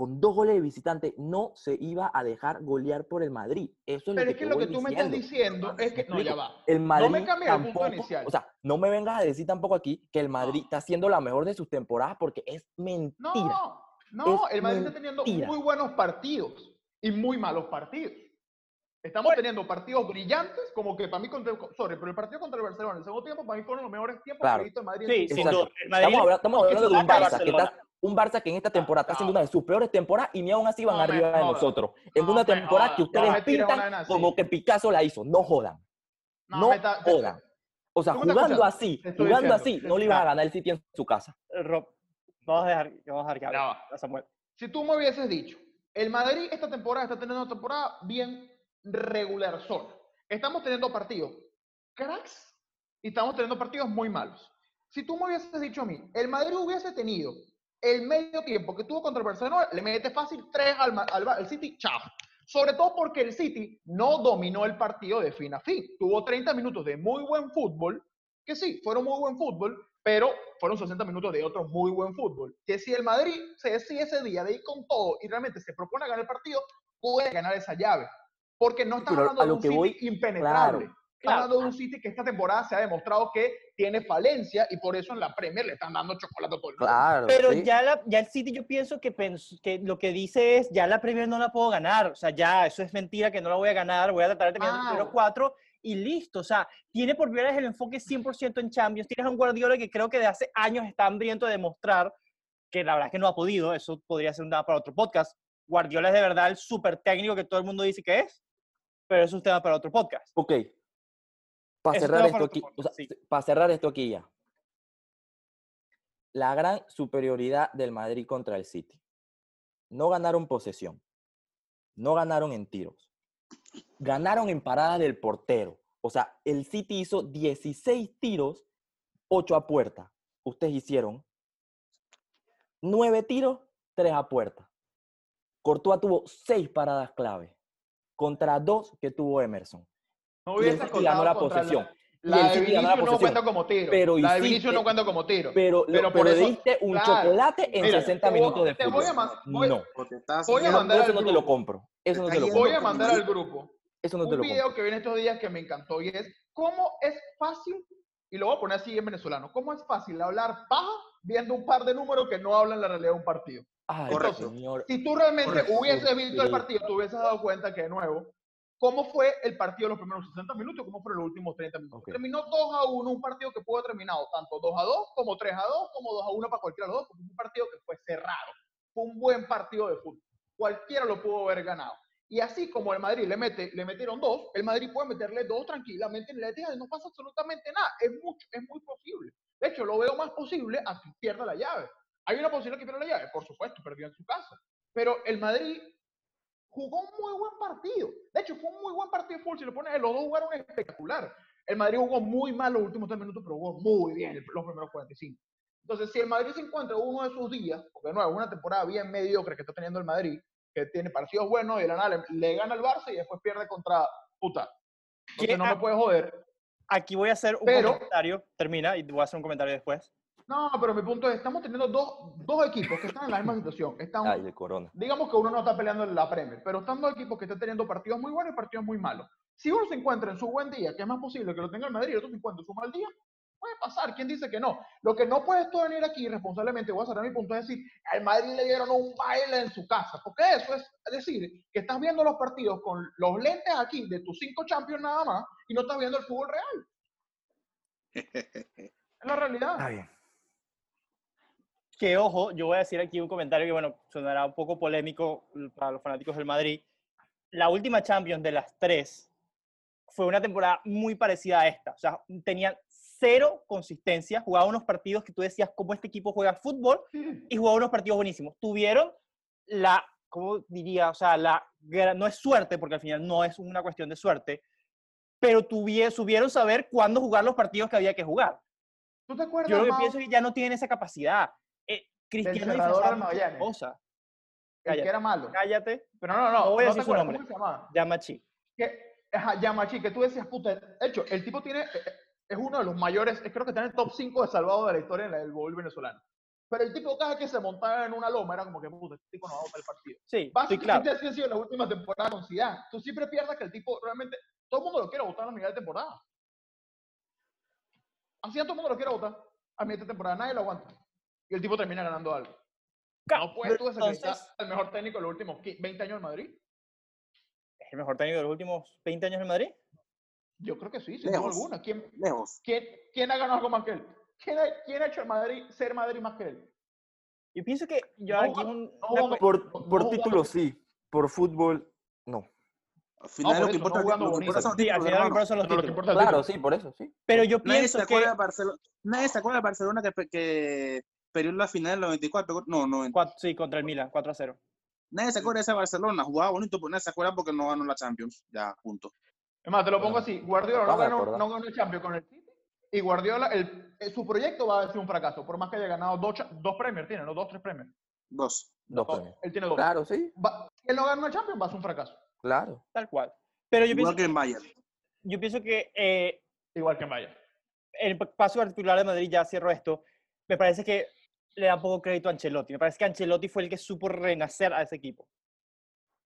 con dos goles de visitante, no se iba a dejar golear por el Madrid. Eso es Pero lo es que, que te lo que tú me estás diciendo. diciendo es que. No, ya va. El Madrid me cambies el punto tampoco, inicial. o sea, no me vengas a decir tampoco aquí que el Madrid No. está haciendo la mejor de sus temporadas porque es mentira. No, no, Es el Madrid está teniendo muy buenos partidos y muy malos partidos. Estamos teniendo partidos brillantes, como que para mí contra, sorry, pero el partido contra el Barcelona, el segundo tiempo, para mí fueron los mejores tiempos Claro. que he visto en Madrid. en Sí, sin duda. Madrid Estamos, habla- estamos hablando de un Barça, que Barcelona. está, un Barça que en esta temporada está haciendo una de sus peores temporadas y ni aún así van No arriba de nosotros. En No una temporada que ustedes pintan como que Picasso la hizo. No jodan. No, jodan. O sea, ¿Tú me estás jugando así, jugando diciendo. así, no le iban a ganar el City en su casa. Eh, Rob, vamos a dejar, vamos a dejar que Samuel. Si tú me hubieses dicho, el Madrid esta temporada está teniendo una temporada bien regular zona. Estamos teniendo partidos cracks y estamos teniendo partidos muy malos. Si tú me hubieses dicho a mí, el Madrid hubiese tenido el medio tiempo que tuvo contra el Barcelona, le mete fácil 3 al, al, al City, chao. Sobre todo porque el City no dominó el partido de fin a fin. Tuvo 30 minutos de muy buen fútbol, que sí, fueron muy buen fútbol, pero fueron 60 minutos de otro muy buen fútbol. Que si el Madrid se decide ese día de ir con todo y realmente se propone a ganar el partido, puede ganar esa llave. Porque no estamos hablando de un City voy- impenetrable. claro, Estamos hablando de un City que esta temporada se ha demostrado que tiene falencia y por eso en la Premier le están dando chocolate a todo el mundo. Claro. Pero sí. ya, la, ya el City yo pienso que, pens- que lo que dice es, ya la Premier no la puedo ganar. O sea, ya eso es mentira que no la voy a ganar. Voy a tratar de terminar Wow. el número 4 y listo. O sea, tiene por primera vez el enfoque 100% en Champions. Tienes a un Guardiola que creo que de hace años está hambriento de demostrar que la verdad es que no ha podido. Eso podría ser un tema para otro podcast. Guardiola es de verdad el súper técnico que todo el mundo dice que es, pero eso es un tema para otro podcast. Ok. Para cerrar esto aquí, otro o sea, podcast, sí. para cerrar esto aquí ya. La gran superioridad del Madrid contra el City. No ganaron posesión. No ganaron en tiros. Ganaron en parada del portero. O sea, el City hizo 16 tiros, 8 a puerta. Ustedes hicieron 9 tiros, 3 a puerta. Courtois tuvo 6 paradas clave contra 2 que tuvo Emerson. No hubiese ganó contado la posesión. La, el de la Vinicius no posesión. cuenta como tiro. Pero la de Vinicius no cuenta como tiro. Pero, Pero por pero eso- diste un claro. chocolate en Mira, 60 te voy- minutos de voy fútbol. a ma- voy- no, Voy a mandar eso al no te lo compro. Eso no te lo yendo Voy compro. a mandar al grupo Eso no te un lo video compro. que vi en estos días que me encantó y es cómo es fácil, y lo voy a poner así en venezolano, cómo es fácil hablar paja viendo un par de números que no hablan la realidad de un partido. Ay, Correcto. señor. Si tú realmente Correcto. hubieses visto el partido, te hubieses dado cuenta que, de nuevo, cómo fue el partido los primeros 60 minutos y cómo fue los últimos 30 minutos. Terminó 2 a 1, un partido que pudo haber terminado tanto 2 a 2, como 3 a 2, como 2 a 1 para cualquiera de los dos, porque fue un partido que fue cerrado. Fue un buen partido de fútbol. Cualquiera lo pudo haber ganado. Y así como el Madrid le, mete, le metieron dos, el Madrid puede meterle dos tranquilamente en el Etihad y no pasa absolutamente nada. Es, mucho, es muy posible. De hecho, lo veo más posible a que pierda la llave. ¿Hay una posibilidad que pierda la llave? Por supuesto, perdió en su casa. Pero el Madrid jugó un muy buen partido. De hecho, fue un muy buen partido de fútbol. Si lo pones, los dos jugaron espectacular. El Madrid jugó muy mal los últimos tres minutos, pero jugó muy bien los primeros 45. Entonces, si el Madrid se encuentra uno de sus días, porque de nuevo, una temporada bien mediocre que está teniendo el Madrid, que tiene partidos buenos y la nada le, le gana al Barça y después pierde contra puta. Entonces ¿Qué- no me puedes joder. Aquí voy a hacer un Pero- comentario, termina y voy a hacer un comentario después. No, pero mi punto es, estamos teniendo dos, dos equipos que están en la misma situación. Están, Ay, el corona. digamos que uno no está peleando en la Premier, pero están dos equipos que están teniendo partidos muy buenos y partidos muy malos. Si uno se encuentra en su buen día, que es más posible que lo tenga el Madrid, y otro se encuentra en su mal día, puede pasar. ¿Quién dice que no? Lo que no puedes tú venir aquí responsablemente, voy a cerrar mi punto, es decir, al Madrid le dieron un baile en su casa, porque eso es decir que estás viendo los partidos con los lentes aquí de tus cinco champions nada más y no estás viendo el fútbol real. Es la realidad. Está bien. Que ojo, yo voy a decir aquí un comentario que, bueno, sonará un poco polémico para los fanáticos del Madrid. La última Champions de las tres fue una temporada muy parecida a esta. O sea, tenían cero consistencia, jugaban unos partidos que tú decías cómo este equipo juega fútbol Sí. y jugaban unos partidos buenísimos. Tuvieron la, ¿cómo diría? O sea, la, no es suerte, porque al final no es una cuestión de suerte, pero tuvie, supieron saber cuándo jugar los partidos que había que jugar. ¿Tú te acuerdas, Yo lo que Mao, pienso es que ya no tienen esa capacidad. Cristiano cállate. que era malo? Cállate, Pero no, no, no. No voy a no decir su nombre. Yamachi. que ajá, Yamachi, que tú decías, puta, de hecho, el tipo tiene, eh, eh, es uno de los mayores, creo que está en el top 5 de salvado de la historia en del gol venezolano. Pero el tipo cada que se montaba en una loma era como que, puta, este tipo no va a botar el partido. Sí, Básicamente claro. así ha sido la última temporada con Zidane. Tú siempre pierdas que el tipo realmente, todo el mundo lo quiere votar a la mitad de temporada. Así todo el mundo lo quiere votar a mitad de temporada, nadie lo aguanta. Y el tipo termina ganando algo. No puedes tú desacreditar Entonces- al mejor técnico de los últimos qui- 20 años en Madrid. ¿Es el mejor técnico de los últimos 20 años en Madrid? Yo creo que sí, sin duda alguna. ¿Quién, Lejos. ¿Quién, quién ha ganado algo más que él? ¿Quién ha, quién ha hecho el Madrid ser Madrid más que él? Yo pienso que yo No aquí un, no una Por, no por jugando- título sí, por fútbol no. Al final lo que eso, importa no son los Sí, al títulos, Claro, sí, por eso, sí. Pero yo Nadie pienso que Barcelona, nadie se acuerda de Barcelona que, que perdió la final del 94. No, no. cuat- sí, contra el Milan, 4 a 0. Nadie se acuerda de ese Barcelona. Jugaba bonito, pero nadie se acuerda porque no ganó la Champions. Ya, punto. Es más, te lo pongo así. Guardiola no ganó, no ganó el Champions con el City. Y Guardiola, el, eh, su proyecto va a ser un fracaso, por más que haya ganado dos, dos premios, tiene, ¿no? Dos, tres premios. Dos. Dos Dos. premios. Él tiene dos. Claro, sí, Va- si él no gana el Champions, va a ser un fracaso. claro. Tal cual. Pero yo Igual pienso, que en Bayern. yo pienso que eh, Igual que en Bayern. el paso particular de Madrid, ya cierro esto, me parece que le da poco crédito a Ancelotti. Me parece que Ancelotti fue el que supo renacer a ese equipo.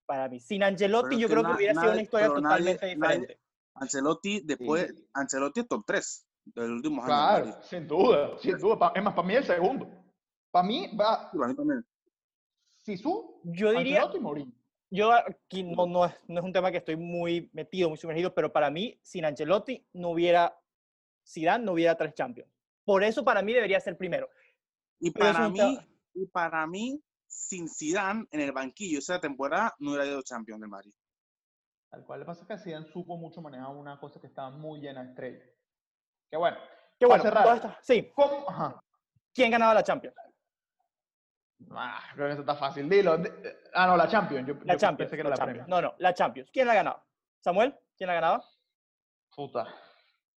Para mí. Sin Ancelotti, Pero yo que creo que hubiera sido nadie- una historia nadie- totalmente nadie- diferente. Ancelotti, después, Ancelotti es top 3 del último año. Claro, sin duda, sin duda. Pa- es más, para mí el segundo. Para mí va Para mí también. Sisu, Yo diría, Ancelotti y Mourinho. yo aquí no, no, es, no es un tema que estoy muy metido, muy sumergido, pero para mí, sin Ancelotti, no hubiera, Zidane no hubiera tres Champions. Por eso para mí debería ser primero. Y es para mí, y para mí, sin Zidane en el banquillo esa temporada, no hubiera ido Champions del Madrid. Tal cual le pasa que Zidane supo mucho manejar una cosa que estaba muy llena de estrellas. Que bueno. Que Para bueno, cerrar. sí, ¿Cómo? Ajá. ¿quién ganaba la Champions? Ah, creo que eso está fácil. Dilo. Di- Ah, no, la Champions. Yo, La yo Champions. pensé que era la la Champions. No, no, la Champions. ¿Quién la ganaba? ¿Samuel? ¿Quién la ganaba? Puta.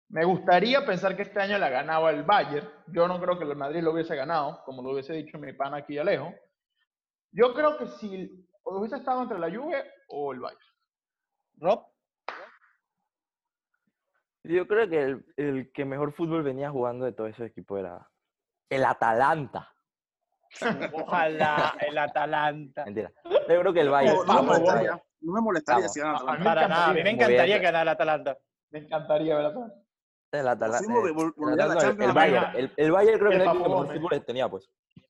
Me gustaría pensar que este año la ganaba el Bayern. Yo no creo que el Madrid lo hubiese ganado, como lo hubiese dicho mi pana aquí Alejo. Yo creo que si hubiese estado entre la Juve o el Bayern. ¿Rob? Yo creo que el, el que mejor fútbol venía jugando de todo ese equipo era el Atalanta. Ojalá el Atalanta. Mentira. Yo creo que el Bayern. No, no me molestaría, no me molestaría si Atalanta. Para nada, a mí me encantaría. ganar el Atalanta. Me encantaría ver a El Atalanta. El Bayern. ganar. El, el Bayern creo que El era el que mejor fútbol tenía, pues.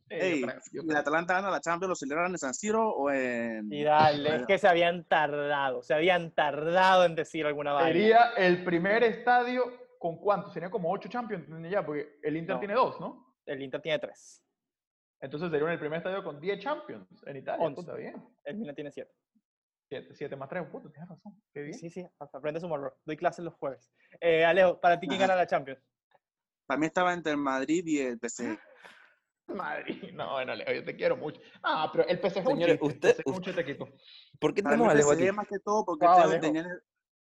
Ey, creo, yo ¿y creo. el Atalanta gana la Champions, lo celebran en San Siro o en...? Y dale, es que se habían tardado, se habían tardado en decir alguna vaina. Sería el primer estadio con cuántos? Sería como ocho Champions ya, porque el Inter No. tiene dos, ¿no? El Inter tiene tres, Entonces sería el primer estadio con 10 Champions en Italia. Once. Puta, bien. el Milan tiene siete. 7 más 3, puta, tienes razón. Qué bien. Sí, sí, aprende su morro. Doy clases los jueves. Eh, Alejo, ¿para ti quién Ajá. gana la Champions? También estaba entre el Madrid y el PSG. Madrid, no, bueno, Leo, yo te quiero mucho. Ah, pero el PSG es un Señores, usted- el PSG es un chiste, Kiko. ¿Por qué Para mí tenemos Alejo aquí? más que todo porque, Wow, este Alejo. tenía-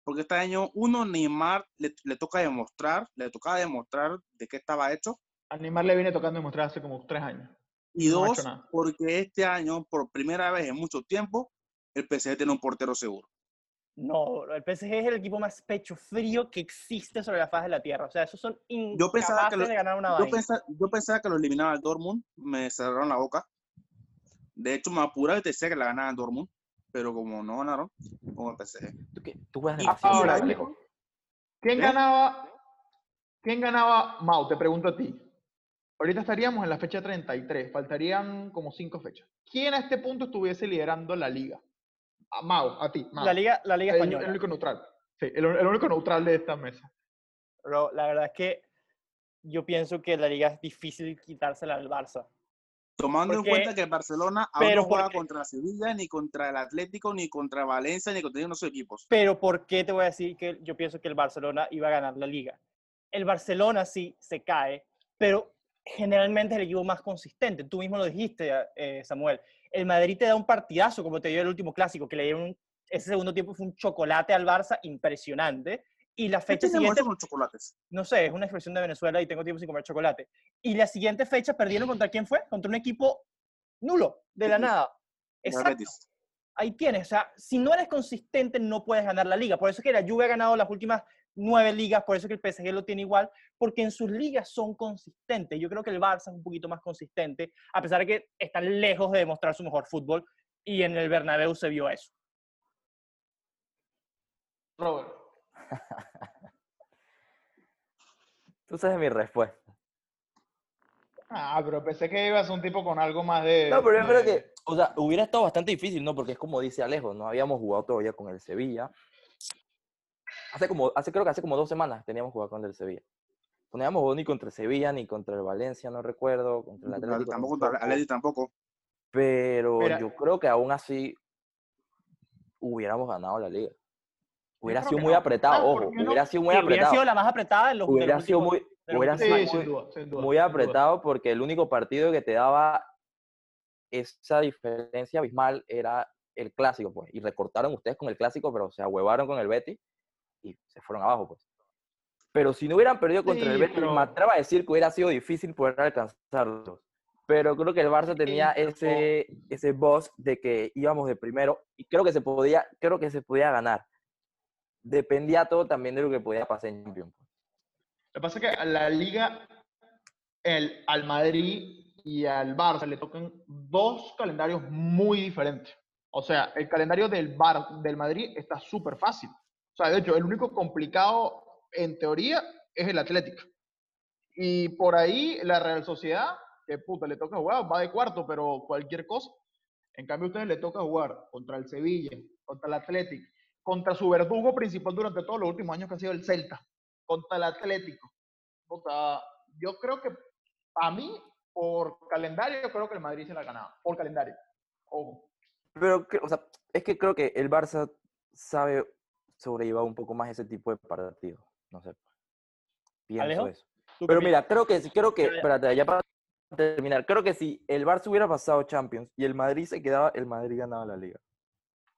porque este año, uno, Neymar le, le toca demostrar, le tocaba demostrar de qué estaba hecho. A Neymar le viene tocando demostrar hace como tres años. Y No dos, porque este año, por primera vez en mucho tiempo, el PSG tiene un portero seguro. No, el PSG es el equipo más pecho frío que existe sobre la faz de la tierra. O sea, esos son Yo pensaba incapaces que lo- de ganar una Yo vaina. pensaba, yo pensaba que lo eliminaba el Dortmund, me cerraron la boca. De hecho, me apuraba y te decía que la ganaba el Dortmund, pero como no ganaron, como el PSG. ¿Tú, qué? Tú juegas Y- demasiado ahora, mal, Alejo. Alejo. ¿Quién ¿Eh? ganaba? ¿Quién ganaba? Mau, te pregunto a ti. Ahorita estaríamos en la fecha 33, faltarían como cinco fechas. ¿Quién a este punto estuviese liderando la liga? A Mau, a ti. Mau. La liga, la liga el, española. el único neutral. Sí, el, el único neutral de esta mesa. Bro, la verdad es que yo pienso que la liga es difícil quitársela al Barça. Tomando Porque- en cuenta que el Barcelona aún pero no juega porque- contra Sevilla, ni contra el Atlético, ni contra Valencia, ni contra ninguno de esos equipos. Pero ¿por qué te voy a decir que yo pienso que el Barcelona iba a ganar la liga? El Barcelona sí se cae, pero generalmente es el equipo más consistente. Tú mismo lo dijiste, eh, Samuel. El Madrid te da un partidazo, como te dio el último clásico, que le dieron un- ese segundo tiempo fue un chocolate al Barça impresionante. Y la ¿Qué fecha siguiente, los chocolates? no sé, es una expresión de Venezuela y tengo tiempo sin comer chocolate. Y la siguiente fecha perdieron contra quién fue? Contra un equipo nulo, de la nada. Exacto ahí tienes. O sea, si no eres consistente, no puedes ganar la liga. Por eso es que la Juve ha ganado las últimas nueve ligas, por eso es que el PSG lo tiene igual, porque en sus ligas son consistentes. Yo creo que el Barça es un poquito más consistente, a pesar de que están lejos de demostrar su mejor fútbol, y en el Bernabéu se vio eso. Robert. Tú sabes mi respuesta. Ah, pero pensé que ibas a un tipo con algo más de. No, pero yo creo que, o sea, hubiera estado bastante difícil, ¿no? Porque es como dice Alejo, no habíamos jugado todavía con el Sevilla. Hace como, hace, creo que hace como dos semanas teníamos jugado con el Sevilla. No habíamos jugado ni contra el Sevilla, ni contra el Valencia, no recuerdo, contra el Atlético. Tampoco contra el tampoco. Atleti tampoco. Pero Mira. yo creo que aún así hubiéramos ganado la liga. Hubiera sido muy no. apretado, ¿Sabes por ojo, no? hubiera sido muy Sí, hubiera apretado. sido la más apretada en los de Hubiera los sido últimos- muy, hubiera Sí, sido sin años. duda, muy sin duda. apretado porque el único partido que te daba esa diferencia abismal era el clásico, pues. Y recortaron ustedes con el clásico, pero se ahuevaron con el Betis y se fueron abajo, pues. Pero si no hubieran perdido contra el Sí, Betis, pero- me atrevo a decir que hubiera sido difícil poder alcanzarlos. Pero creo que el Barça tenía ese, ese boss de que íbamos de primero y creo que se podía, creo que se podía ganar. Dependía todo también de lo que podía pasar en Champions. pues. Lo que pasa es que a la liga, el, al Madrid y al Barça le tocan dos calendarios muy diferentes. O sea, el calendario del, Bar, del Madrid está súper fácil. O sea, de hecho, el único complicado, en teoría, es el Atlético. Y por ahí la Real Sociedad, que puta, le toca jugar, va de cuarto, pero cualquier cosa. En cambio, a ustedes le toca jugar contra el Sevilla, contra el Atlético, contra su verdugo principal durante todos los últimos años que ha sido el Celta, contra el Atlético. O sea, yo creo que a mí, por calendario, yo creo que el Madrid se la ha ganado. Por calendario. Ojo. Pero, o sea, es que creo que el Barça sabe sobrellevar un poco más ese tipo de partidos. No sé. Pienso ¿Alejo? eso. ¿Tú qué Pero mira, creo que, creo que, espérate, ya para terminar, creo que si el Barça hubiera pasado Champions y el Madrid se quedaba, el Madrid ganaba la liga.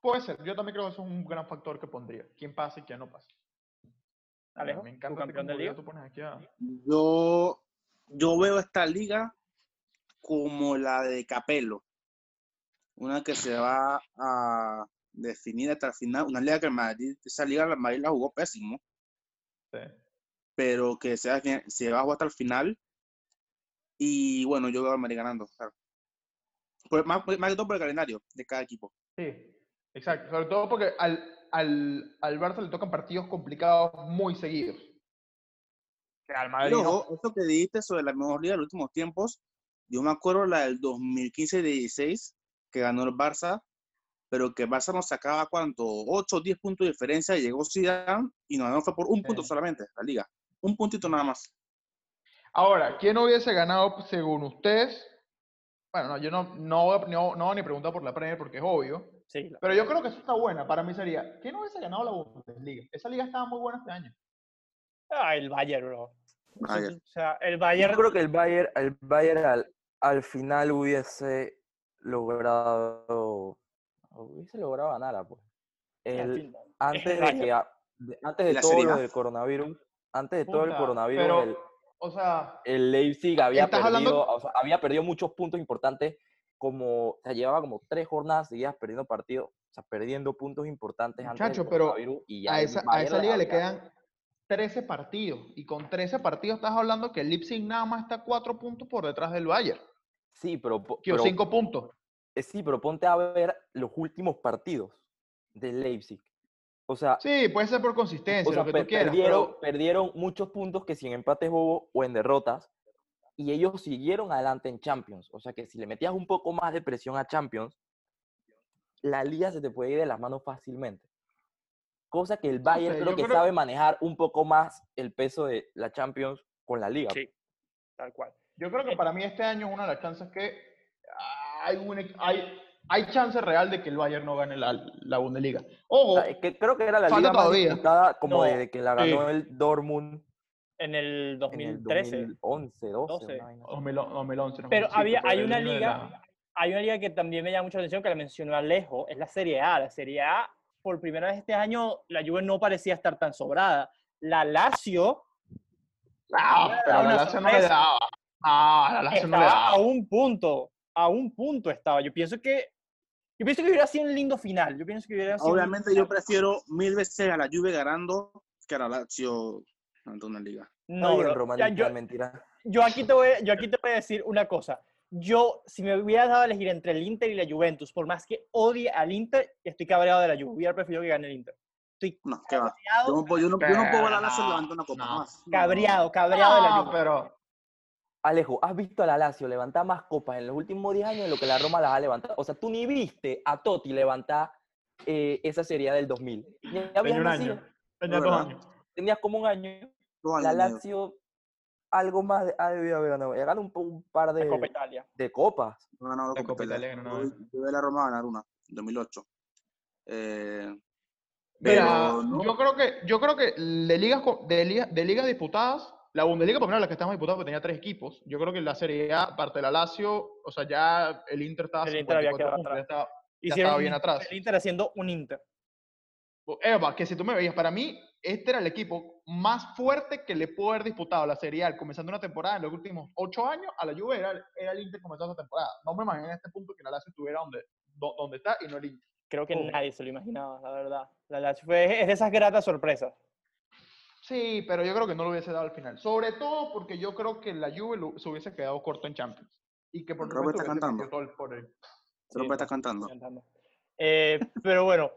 Puede ser. Yo también creo que eso es un gran factor que pondría. ¿Quién pasa y quién no pasa? Alejo, me ¿tu encanta campeón de cómo liga? tú pones aquí a- Yo, yo veo esta liga como la de Capello. Una que se va a definir hasta el final. Una liga que el Madrid, esa liga el Madrid la jugó pésimo, Sí. pero que se va, a- se va a jugar hasta el final. Y bueno, yo veo al Madrid ganando. claro. Por- más, más que todo por el calendario de cada equipo. Sí, exacto. Sobre todo porque al, al, al Barça le tocan partidos complicados muy seguidos. Que al Madrid no. esto que dijiste sobre la mejor liga de los últimos tiempos, Yo me acuerdo la del 2015-16, que ganó el Barça, pero que Barça nos sacaba cuánto, 8 o 10 puntos de diferencia, y llegó Zidane y nos ganó fue por un punto solamente, la liga. Un puntito nada más. Ahora, ¿quién hubiese ganado según ustedes? Bueno, no, yo no, no, voy a- no, no voy a ni preguntar por la Premier porque es obvio. Sí, la- Pero yo creo que eso está buena. Para mí sería, ¿quién hubiese ganado la Bundesliga? Esa liga estaba muy buena este año. Ah, el Bayern, bro. Bayern. O sea, el Yo Bayern. creo que el Bayern, el Bayern al, al final hubiese logrado, hubiese logrado ganar, pues. El, fin, antes de que, antes de la todo Serie lo del coronavirus, antes de todo el coronavirus, pero, el, o sea, el Leipzig había perdido, hablando- o sea, había perdido muchos puntos importantes, como, o sea, llevaba como tres jornadas seguidas perdiendo partidos, o sea, perdiendo puntos importantes antes del pero coronavirus, y ya a esa, a esa liga le quedan 13 partidos. Y con 13 partidos estás hablando que el Leipzig nada más está 4 puntos por detrás del Bayern. Sí, pero, Que pero 5 puntos. Eh, sí, pero ponte a ver los últimos partidos del Leipzig. O sea, Sí, puede ser por consistencia, o sea, lo que pe- tú quieras. perdieron, pero- perdieron muchos puntos que si en empates bobo o en derrotas, y ellos siguieron adelante en Champions. O sea que si le metías un poco más de presión a Champions, la liga se te puede ir de las manos fácilmente. Cosa que el Bayern creo que creo- sabe manejar un poco más el peso de la Champions con la liga. Sí, tal cual. Yo creo que para mí este año una de las chances que hay, un hay, hay chance real de que el Bayern no gane la, la Bundesliga. O Ojo, sea, es que creo que era la liga más todavía. disputada como No, desde que la sí. ganó el Dortmund En el en el 2013. 2011, 12. 12. una vaina así. 2000 2011. Pero 2005, había, hay una liga, la- hay una liga que también me llama mucho la atención, que la mencionó Alejo, es la Serie A. La Serie A, por primera vez este año, la Juve no parecía estar tan sobrada. La Lazio Ah, pero la Lazio no le daba. Ah, la Lazio no le daba. a un punto, a un punto estaba. Yo pienso que, yo pienso que hubiera sido un lindo final. Yo pienso que hubiera sido Obviamente yo prefiero mil veces a la Juve ganando que a la Lazio ganando una liga. No, Oye, bro, ya, yo, mentira. yo aquí te voy, yo aquí te voy a decir una cosa. Yo, si me hubieras dado a elegir entre el Inter y la Juventus, por más que odie al Inter, estoy cabreado de la Juve. Hubiera preferido que gane el Inter. Estoy No, ¿qué va? Yo cabreado, no, puedo- yo no, yo no puedo a la Lazio No, levantando una copa no, más. cabreado, cabreado de la Juve. pero Alejo, ¿has visto a la Lazio levantar más copas en los últimos 10 años de lo que la Roma las ha levantado? O sea, tú ni viste a Totti levantar eh, esa serie del 2000. Ni habías tenía un año. Tenía dos años. Tenías como un año. Dos La. Lazio, algo más de- ha debido haber ganado. Ya ganó un, un par de, Copa Italia. de copas. No ganado La Copa Italia. Italia Yo a la Roma ganar una, en 2008. Eh, Mira, pero no, yo creo que, yo creo que de ligas, de ligas, de ligas disputadas, la Bundesliga, por ejemplo, la que estamos disputados, porque tenía tres equipos. Yo creo que la Serie A, aparte de la Lazio, o sea, ya el Inter estaba El Inter había 54 quedado ya atrás. estaba- ya estaba un- bien atrás. El Inter haciendo un Inter. Eva, que si tú me veías, para mí, este era el equipo más fuerte que le pudo haber disputado la Serie A comenzando una temporada en los últimos ocho años a la Juve, era, era el Inter comenzando esa temporada. No me imagino en este punto que la Lazio estuviera donde, do- donde está y no el Inter. Creo que Oh. nadie se lo imaginaba, la verdad. La Lazio fue, es de esas gratas sorpresas. Sí, pero yo creo que no lo hubiese dado al final. Sobre todo porque yo creo que la Juve lo- se hubiese quedado corto en Champions. Y que por Robert supuesto está cantando. metido todo el- por el- Sí, está cantando. cantando. Eh, pero bueno,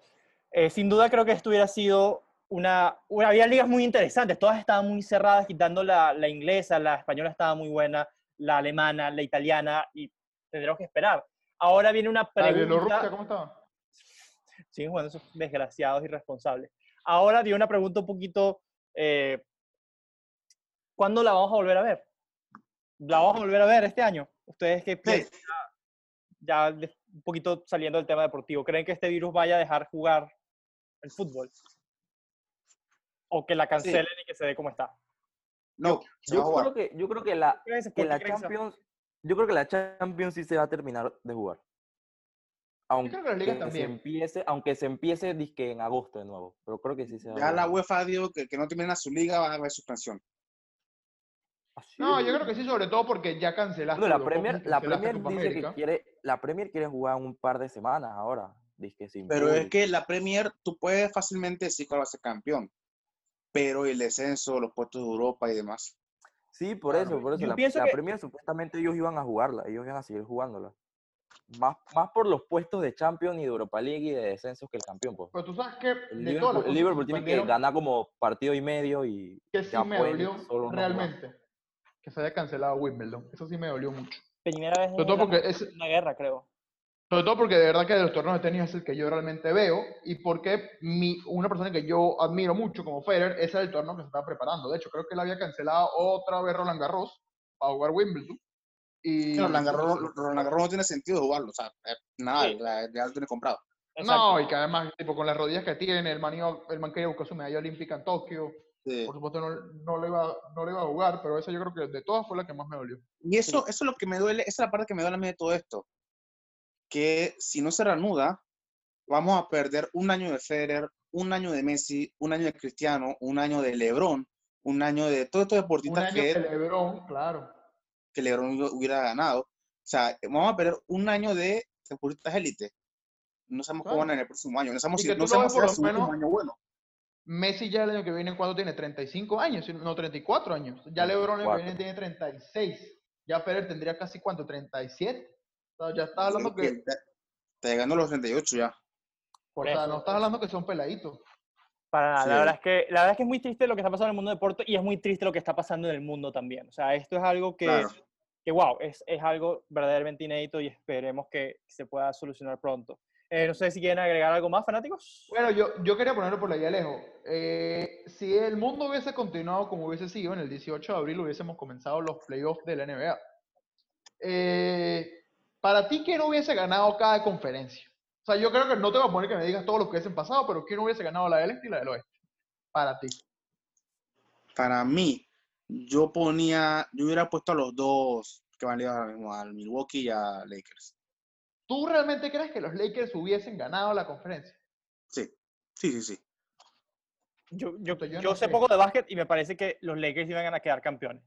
eh, sin duda creo que esto hubiera sido una, una- Había ligas muy interesantes, todas estaban muy cerradas, quitando la, la inglesa, la española estaba muy buena, la alemana, la italiana, y tendremos que esperar. Ahora viene una La Bielorrusia, pregunta... ¿cómo estaba? Siguen jugando esos desgraciados irresponsables. Ahora viene una pregunta un poquito... eh, ¿Cuándo la vamos a volver a ver? ¿La vamos a volver a ver este año? ¿Ustedes qué piensan? ya de- un poquito saliendo del tema deportivo, ¿creen que este virus vaya a dejar jugar el fútbol? ¿O que la cancelen y que se dé como está? No, se va a Yo jugar. creo que, yo creo que la, ¿Crees- que la Champions, yo creo que la Champions sí se va a terminar de jugar. Aunque creo que se también. empiece, aunque se empiece dizque en agosto de nuevo, pero creo que sí se va a Ya la. UEFA dijo que, que no termina su liga, va a haber suspensión. ¿Ah, No, yo creo que sí, sobre todo porque ya cancelaste. Bueno, la Premier, la Premier dice que quiere, la Premier quiere jugar un par de semanas ahora, dizque sin Pero es que la Premier, tú puedes fácilmente decir cuál va a ser campeón. Pero el descenso, los puestos de Europa y demás. Sí, por Claro. eso, por eso. Yo La, la que- Premier supuestamente ellos iban a jugarla, ellos iban a seguir jugándola. Más, más por los puestos de Champions y de Europa League y de descensos que el campeón, pues. Pero tú sabes que El de todas las Liverpool, el tiene que ganar como partido y medio y que sí ya me dolió realmente que se haya cancelado Wimbledon. Eso sí me dolió mucho. Primera vez Sobre todo porque es, una guerra, creo. Sobre todo porque de verdad que de los torneos de tenis es el que yo realmente veo y porque mi, una persona que yo admiro mucho como Federer ese es el torneo que se estaba preparando. De hecho, creo que él había cancelado otra vez Roland Garros para jugar Wimbledon. Y, Roland Garros, Roland Garros no tiene sentido jugarlo, o sea, eh, nada, Sí. la- ya lo tiene comprado. Exacto. No, y que además, tipo, con las rodillas que tiene, el man, iba- el man quería buscar su medalla olímpica en Tokio. Sí. Por supuesto, no, no, le iba, no le iba a jugar, pero esa yo creo que de todas fue la que más me dolió. Y eso, eso es lo que me duele, esa es la parte que me duele a mí de todo esto. Que si no se reanuda, vamos a perder un año de Federer, un año de Messi, un año de Cristiano, un año de LeBron, un año de todos estos Un deportistas año que, de LeBron, claro. Que LeBron hubiera- ganado. O sea, vamos a perder un año de deportistas élite. No sabemos cómo van en el próximo año. No sabemos si, no sabemos por lo menos- año bueno. Messi ya el año que viene, ¿cuándo tiene? 35 años, no 34 años. Ya LeBron el año que viene tiene 36. Ya Federer tendría casi cuánto, 37. O sea, ya está hablando que, Está está llegando a los 38 ya. Por o sea, eso, no estás hablando que son peladitos. Para nada. Sí. La verdad es que la verdad es que es muy triste lo que está pasando en el mundo del deporte y es muy triste lo que está pasando en el mundo también. O sea, esto es algo que, Claro. que wow, es, es algo verdaderamente inédito y esperemos que se pueda solucionar pronto. Eh, no sé si quieren agregar algo más, fanáticos. Bueno, yo, yo quería ponerlo por la guía lejos. Eh, si el mundo hubiese continuado como hubiese sido, en el 18 de abril hubiésemos comenzado los playoffs de la NBA. Eh, para ti, ¿quién hubiese ganado cada conferencia? O sea, yo creo que no te voy a poner que me digas todos los que hubiesen pasado, pero ¿quién hubiese ganado la del este y la del oeste? Para ti. Para mí, yo ponía, yo hubiera puesto a los dos que van a ir ahora mismo, al Milwaukee y a Lakers. ¿Tú realmente crees que los Lakers hubiesen ganado la conferencia? Sí, sí, sí, sí. Yo, yo, yo yo no sé sé. poco de básquet y me parece que los Lakers iban a quedar campeones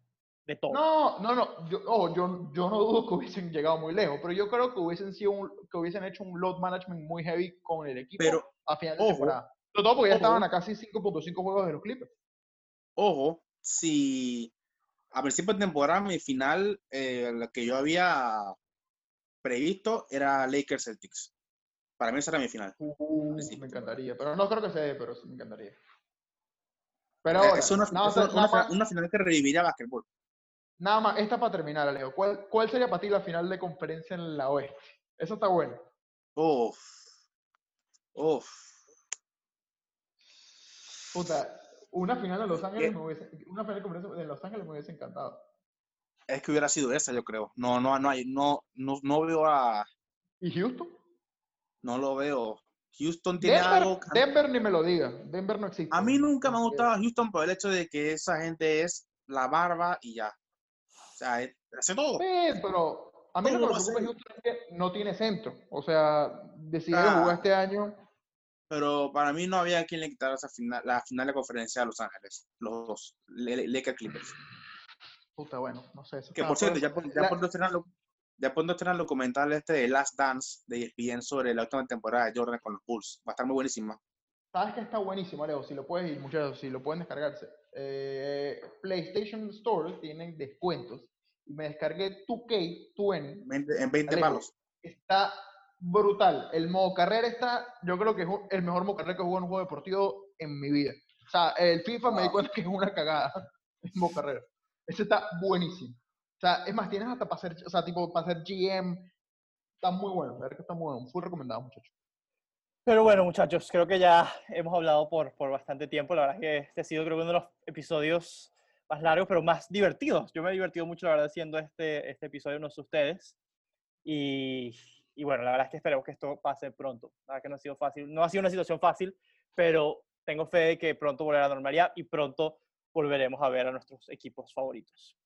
de todo. No, no, no. Yo, ojo, yo, yo no dudo que hubiesen llegado muy lejos, pero yo creo que hubiesen sido un- que hubiesen hecho un load management muy heavy con el equipo Pero, a final de ojo, temporada. Sobre todo porque ya ojo. estaban a casi 5.5 juegos de los Clippers. ojo, si a principio de temporada mi final, eh, la que yo había previsto era Lakers Celtics. Para mí esa era mi final. Uh, Sí. me encantaría, pero no creo que se dé, pero sí me encantaría. Pero Eh, ahora, es una, nada, es una- nada una final- más, una final que reviviría básquetbol. Nada más, esta para terminar, Alejo. ¿Cuál, ¿Cuál sería para ti la final de conferencia en la oeste? Eso está bueno. Uf. Uf. Puta, una final de Los Ángeles ¿Qué? me hubiese, una final de conferencia de Los Ángeles me hubiese encantado. Es que hubiera sido esa, yo creo. No, no, no hay, no, no, no veo a, ¿Y Houston? no lo veo. Houston tiene Denver, algo. Denver ni me lo diga. Denver no existe. A mí nunca me ha gustado. Houston por el hecho de que esa gente es la barba y ya. Sea, es- hace todo. Sí, pero a mí lo que Todo me va a preocupa de ser- Houston es que no tiene centro. O sea, decidieron Ah. jugar este año. Pero para mí no había quien le quitara esa final, la final de conferencia a Los Ángeles. Los dos. Lakers Clippers. Puta, bueno, no sé. eso Que por cierto, ya, ya la- pronto estrenan ya pronto estrenan este de Last Dance de ESPN sobre la última temporada de Jordan con los Bulls. Va a estar muy buenísima. Sabes que está buenísimo, Alejo. Si lo puedes ir, muchachos, si lo pueden descargarse. Eh, PlayStation Store tienen descuentos. Y me descargué 2K20. 20 en 20 Alejo, palos. Está brutal. El modo carrera está, yo creo que es el mejor modo carrera que he jugado en un juego deportivo en mi vida. O sea, el FIFA me di cuenta que es una cagada. El modo carrera. Ese está buenísimo. O sea, es más, tienes hasta para hacer, o sea, tipo, para hacer GM. Está muy bueno, la verdad que está muy bueno. Full recomendado, muchachos. Pero bueno, muchachos, creo que ya hemos hablado por, por bastante tiempo. La verdad es que este ha sido, creo que uno de los episodios más largos, pero más divertidos. Yo me he divertido mucho, la verdad, haciendo este, este episodio, no sé ustedes. Y, y bueno, la verdad es que esperemos que esto pase pronto. La verdad que no ha sido fácil. No ha sido una situación fácil, pero tengo fe de que pronto volverá a la normalidad y pronto volveremos a ver a nuestros equipos favoritos.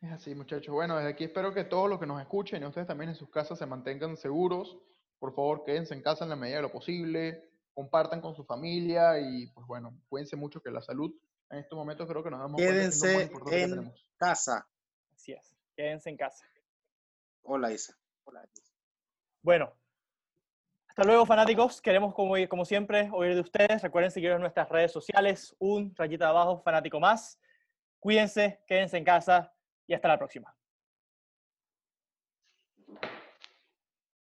Es así, muchachos. Bueno, desde aquí espero que todos los que nos escuchen y ustedes también en sus casas se mantengan seguros. Por favor, quédense en casa en la medida de lo posible. Compartan con su familia y, pues bueno, cuídense mucho que la salud en estos momentos creo que nos damos cuenta que es Quédense importante que en tenemos. casa. Así es. Quédense en casa. Hola, Isa. Bueno, hasta luego fanáticos. Queremos, como, como siempre, oír de ustedes. Recuerden seguirnos en nuestras redes sociales. Un rayita de abajo, fanático más. Cuídense, quédense en casa y hasta la próxima.